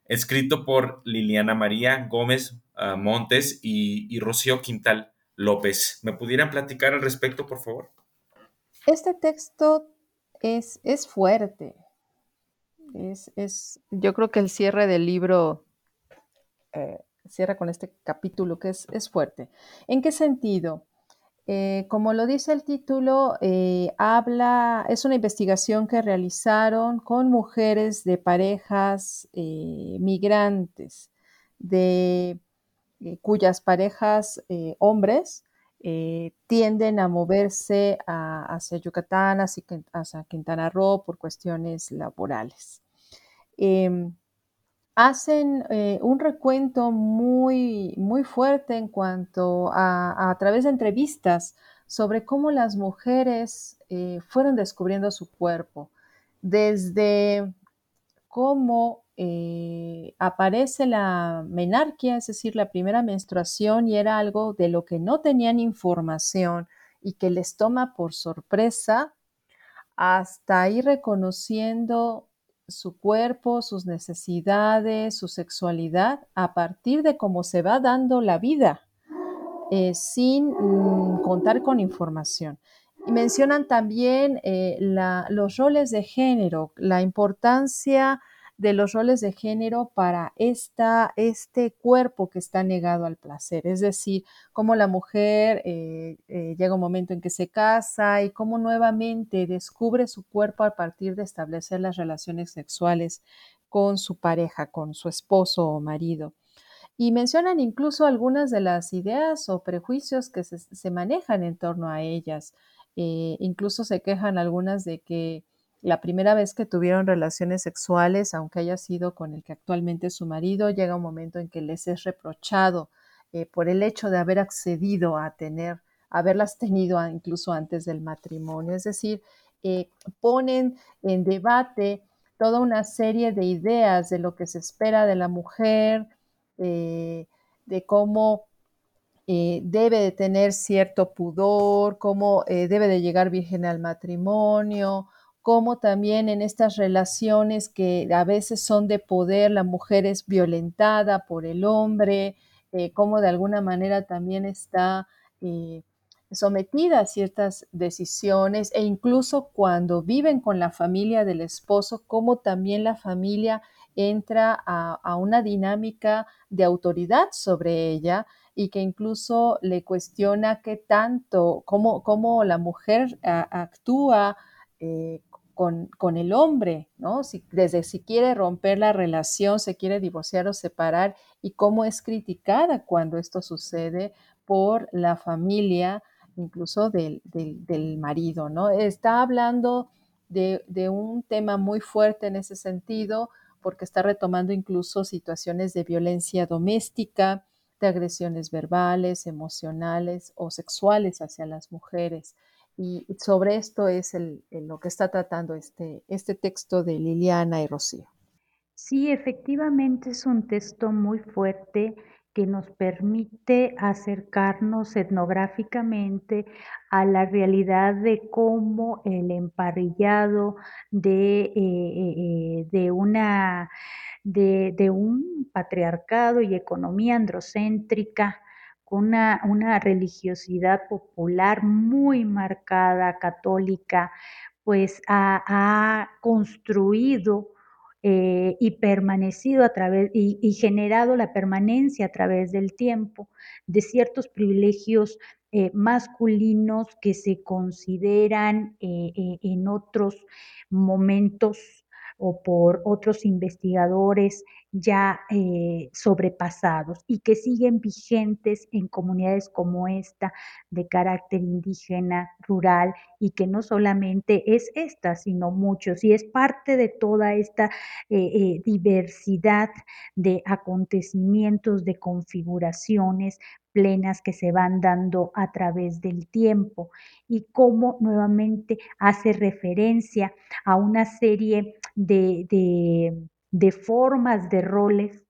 S2: escrito por Liliana María Gómez ah, Montes y, Rocío Quintal López. ¿Me pudieran platicar al respecto, por favor?
S3: Este texto es, es fuerte. Es, yo creo que el cierre del libro eh, cierra con este capítulo que es, es fuerte. ¿En qué sentido? Eh, como lo dice el título, eh, habla, es una investigación que realizaron con mujeres de parejas eh, migrantes, de cuyas parejas hombres tienden a moverse hacia Yucatán, hacia, hacia, Quintana Roo por cuestiones laborales. Hacen eh, un recuento muy, muy fuerte en cuanto a, a, través de entrevistas sobre cómo las mujeres eh, fueron descubriendo su cuerpo, desde cómo eh, aparece la menarquia, es decir, la primera menstruación, y era algo de lo que no tenían información y que les toma por sorpresa, hasta ir reconociendo su cuerpo, sus necesidades, su sexualidad, a partir de cómo se va dando la vida, eh, sin mm, contar con información. Y mencionan también eh, los roles de género, la importancia de los roles de género para esta, este cuerpo que está negado al placer. Es decir, cómo la mujer eh, eh, llega un momento en que se casa y cómo nuevamente descubre su cuerpo a partir de establecer las relaciones sexuales con su pareja, con su esposo o marido. Y mencionan incluso algunas de las ideas o prejuicios que se, manejan en torno a ellas. Eh, incluso se quejan algunas de que la primera vez que tuvieron relaciones sexuales, aunque haya sido con el que actualmente es su marido, llega un momento en que les es reprochado eh, por el hecho de haber accedido a tener, haberlas tenido incluso antes del matrimonio. Es decir, eh, ponen en debate toda una serie de ideas de lo que se espera de la mujer, de cómo eh, debe de tener cierto pudor, cómo debe de llegar virgen al matrimonio, como también en estas relaciones que a veces son de poder, la mujer es violentada por el hombre, eh, cómo de alguna manera también está eh, sometida a ciertas decisiones e incluso cuando viven con la familia del esposo, cómo también la familia entra a, una dinámica de autoridad sobre ella y que incluso le cuestiona qué tanto, cómo, cómo la mujer actúa eh, con, el hombre, ¿no? Si, desde si quiere romper la relación, se quiere divorciar o separar y cómo es criticada cuando esto sucede por la familia, incluso del, marido, ¿no? Está hablando de, de, un tema muy fuerte en ese sentido porque está retomando incluso situaciones de violencia doméstica, de agresiones verbales, emocionales o sexuales hacia las mujeres. Y sobre esto es lo que está tratando este, este texto de Liliana y Rocío.
S4: Sí, efectivamente es un texto muy fuerte que nos permite acercarnos etnográficamente a la realidad de cómo el emparrillado de, eh, eh, de, una, de un patriarcado y economía androcéntrica una, una religiosidad popular muy marcada, católica, pues ha, construido eh, y permanecido a través y, generado la permanencia a través del tiempo de ciertos privilegios eh, masculinos que se consideran eh, en otros momentos o por otros investigadores ya eh, sobrepasados y que siguen vigentes en comunidades como esta de carácter indígena, rural y que no solamente es esta, sino muchos y es parte de toda esta eh, eh, diversidad de acontecimientos, de configuraciones plenas que se van dando a través del tiempo y cómo nuevamente hace referencia a una serie de, de, formas, de roles,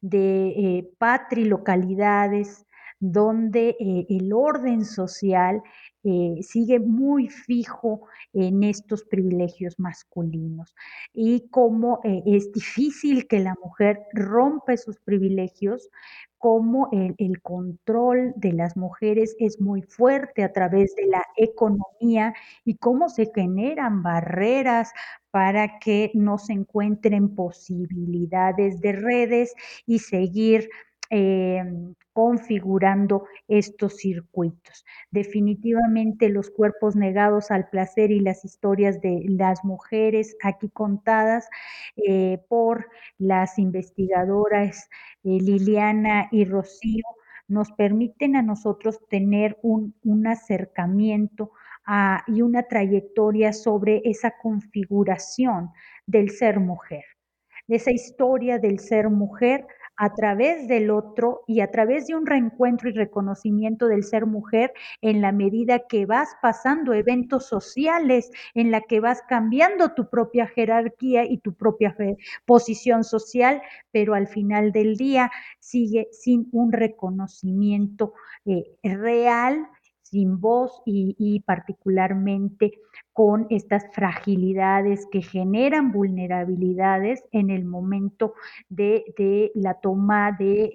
S4: de eh, patrilocalidades, donde eh, el orden social eh, sigue muy fijo en estos privilegios masculinos y cómo es difícil que la mujer rompa esos privilegios, cómo el, control de las mujeres es muy fuerte a través de la economía y cómo se generan barreras para que no se encuentren posibilidades de redes y seguir em, configurando estos circuitos. Definitivamente los cuerpos negados al placer y las historias de las mujeres aquí contadas eh, por las investigadoras eh, Liliana y Rocío nos permiten a nosotros tener un, un acercamiento y una trayectoria sobre esa configuración del ser mujer, de esa historia del ser mujer a través del otro y a través de un reencuentro y reconocimiento del ser mujer en la medida que vas pasando eventos sociales, en la que vas cambiando tu propia jerarquía y tu propia posición social, pero al final del día sigue sin un reconocimiento eh, real sin voz y, particularmente con estas fragilidades que generan vulnerabilidades en el momento de, la toma de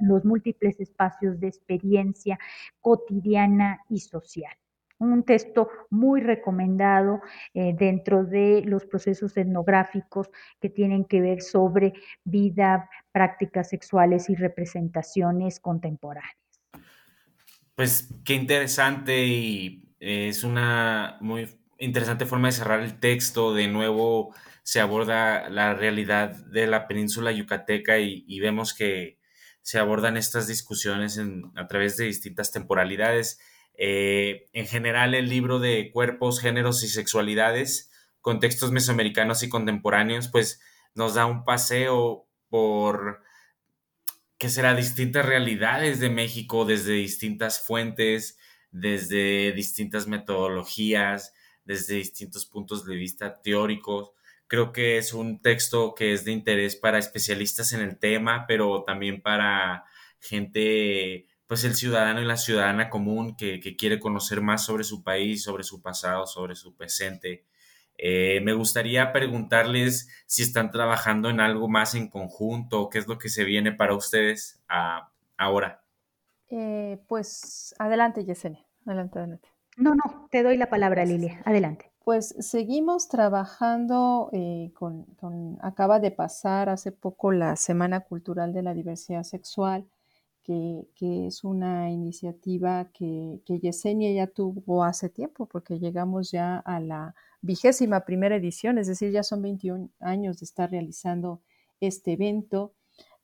S4: los múltiples espacios de experiencia cotidiana y social un texto muy recomendado eh, dentro de los procesos etnográficos que tienen que ver sobre vida, prácticas sexuales y representaciones contemporáneas.
S2: Pues qué interesante y es una muy interesante forma de cerrar el texto. De nuevo se aborda la realidad de la península yucateca y, vemos que se abordan estas discusiones a través de distintas temporalidades. Eh, en general, el libro de cuerpos, géneros y sexualidades, contextos mesoamericanos y contemporáneos, pues nos da un paseo por, que será distintas realidades de México desde distintas fuentes, desde distintas metodologías, desde distintos puntos de vista teóricos. Creo que es un texto que es de interés para especialistas en el tema, pero también para gente pues el ciudadano y la ciudadana común que, quiere conocer más sobre su país, sobre su pasado, sobre su presente. Eh, me gustaría preguntarles si están trabajando en algo más en conjunto, qué es lo que se viene para ustedes ah, ahora.
S3: Eh, pues adelante, Yesenia. Adelante, adelante.
S4: No, no, te doy la palabra, Lilia. Adelante.
S3: Pues seguimos trabajando eh, con, acaba de pasar hace poco la Semana Cultural de la Diversidad Sexual que, es una iniciativa que, que, Yesenia ya tuvo hace tiempo, porque llegamos ya a la vigésima primera edición, es decir, ya son 21 años de estar realizando este evento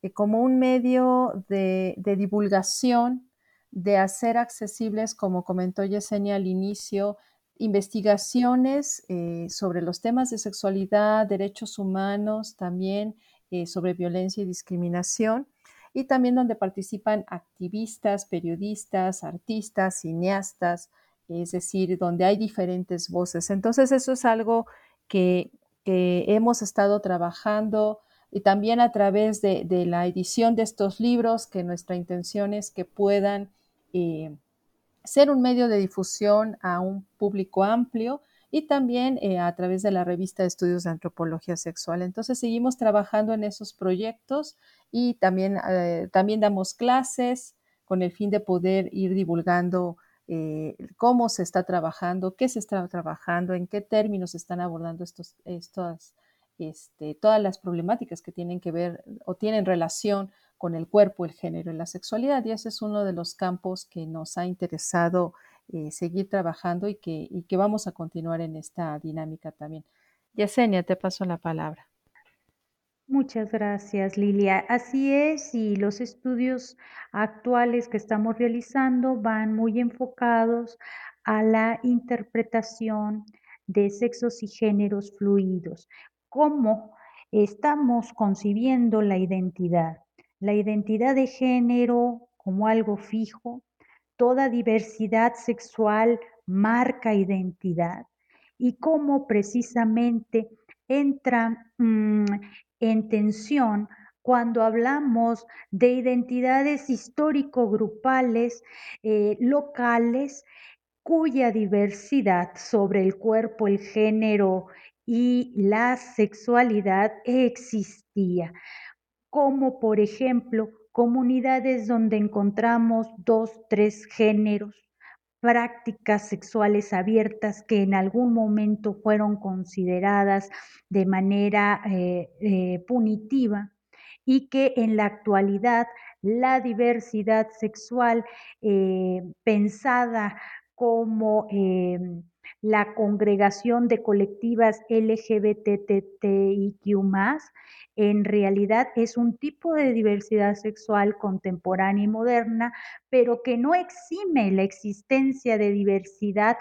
S3: eh, como un medio de, divulgación, de hacer accesibles, como comentó Yesenia al inicio, investigaciones eh, sobre los temas de sexualidad, derechos humanos, también eh, sobre violencia y discriminación y también donde participan activistas, periodistas, artistas, cineastas, es decir, donde hay diferentes voces. Entonces, eso es algo que, hemos estado trabajando y también a través de, la edición de estos libros, que nuestra intención es que puedan eh, ser un medio de difusión a un público amplio y también eh, a través de la revista de estudios de antropología sexual. Entonces seguimos trabajando en esos proyectos y también, eh, también damos clases con el fin de poder ir divulgando eh, cómo se está trabajando, qué se está trabajando, en qué términos se están abordando estos, este, todas las problemáticas que tienen que ver o tienen relación con el cuerpo, el género y la sexualidad. Y ese es uno de los campos que nos ha interesado eh, seguir trabajando y que, y que vamos a continuar en esta dinámica también. Yesenia, te paso la palabra.
S4: Muchas gracias, Lilia. Así es, y los estudios actuales que estamos realizando van muy enfocados a la interpretación de sexos y géneros fluidos, cómo estamos concibiendo la identidad, la identidad de género como algo fijo, toda diversidad sexual marca identidad y cómo precisamente entra mm, en tensión cuando hablamos de identidades histórico-grupales, eh, locales, cuya diversidad sobre el cuerpo, el género y la sexualidad existía, como por ejemplo comunidades donde encontramos dos, tres géneros, prácticas sexuales abiertas que en algún momento fueron consideradas de manera eh, eh, punitiva y que en la actualidad la diversidad sexual eh, pensada como la congregación de colectivas LGBTTIQ en realidad es un tipo de diversidad sexual contemporánea y moderna, pero que no exime la existencia de diversidad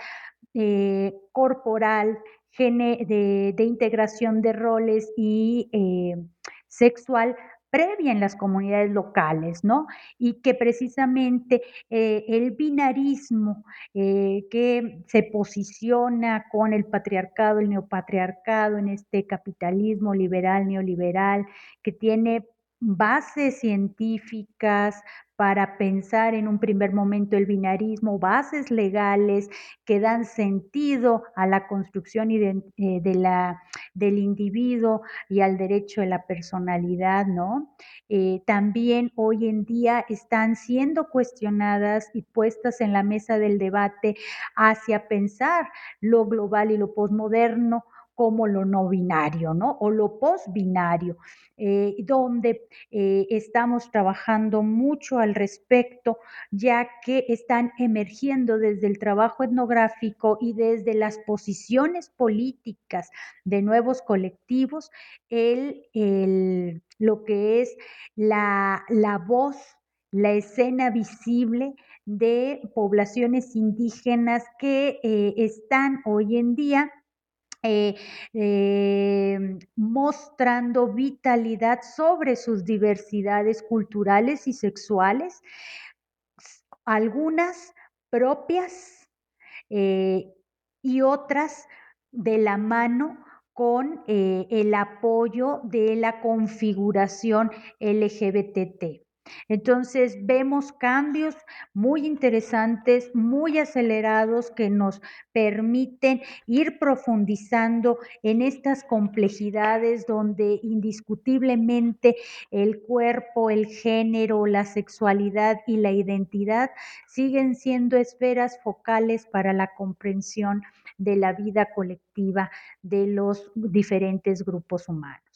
S4: eh, corporal, de, integración de roles y eh, sexual previa en las comunidades locales, ¿no? Y que precisamente eh, el binarismo eh, que se posiciona con el patriarcado, el neopatriarcado, en este capitalismo liberal, neoliberal, que tiene bases científicas, para pensar en un primer momento el binarismo, bases legales que dan sentido a la construcción eh, de, la, del individuo y al derecho de la personalidad, ¿no? Eh, también hoy en día están siendo cuestionadas y puestas en la mesa del debate hacia pensar lo global y lo posmoderno como lo no binario, ¿no? O lo post-binario, eh, donde eh, estamos trabajando mucho al respecto, ya que están emergiendo desde el trabajo etnográfico y desde las posiciones políticas de nuevos colectivos, el, lo que es la, la voz, la escena visible de poblaciones indígenas que eh, están hoy en día eh, em, mostrando vitalidad sobre sus diversidades culturales y sexuales, algunas propias eh, y otras de la mano con eh, el apoyo de la configuración LGBTT. Entonces vemos cambios muy interesantes, muy acelerados que nos permiten ir profundizando en estas complejidades donde indiscutiblemente el cuerpo, el género, la sexualidad y la identidad siguen siendo esferas focales para la comprensión de la vida colectiva de los diferentes grupos humanos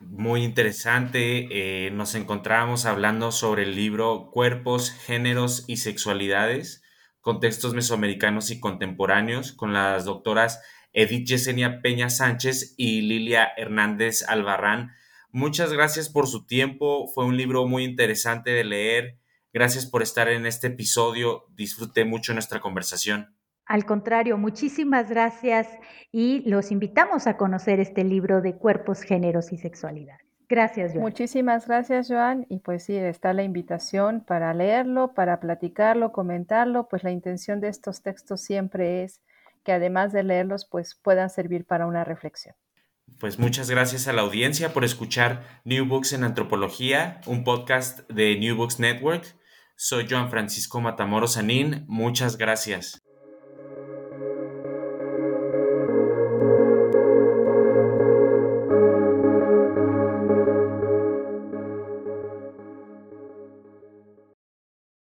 S2: muy interesante. Eh, nos encontramos hablando sobre el libro Cuerpos, Géneros y Sexualidades, contextos mesoamericanos y contemporáneos, con las doctoras Edith Yesenia Peña Sánchez y Lilia Hernández Albarrán. Muchas gracias por su tiempo. Fue un libro muy interesante de leer. Gracias por estar en este episodio. Disfruté mucho nuestra conversación.
S4: Al contrario, muchísimas gracias y los invitamos a conocer este libro de cuerpos, géneros y sexualidad. Gracias, Joan.
S3: Muchísimas gracias, Joan. Y pues sí, está la invitación para leerlo, para platicarlo, comentarlo. Pues la intención de estos textos siempre es que además de leerlos, pues puedan servir para una reflexión.
S2: Pues muchas gracias a la audiencia por escuchar New Books en Antropología, un podcast de New Books Network. Soy Joan Francisco Matamoros Sanín. Muchas gracias.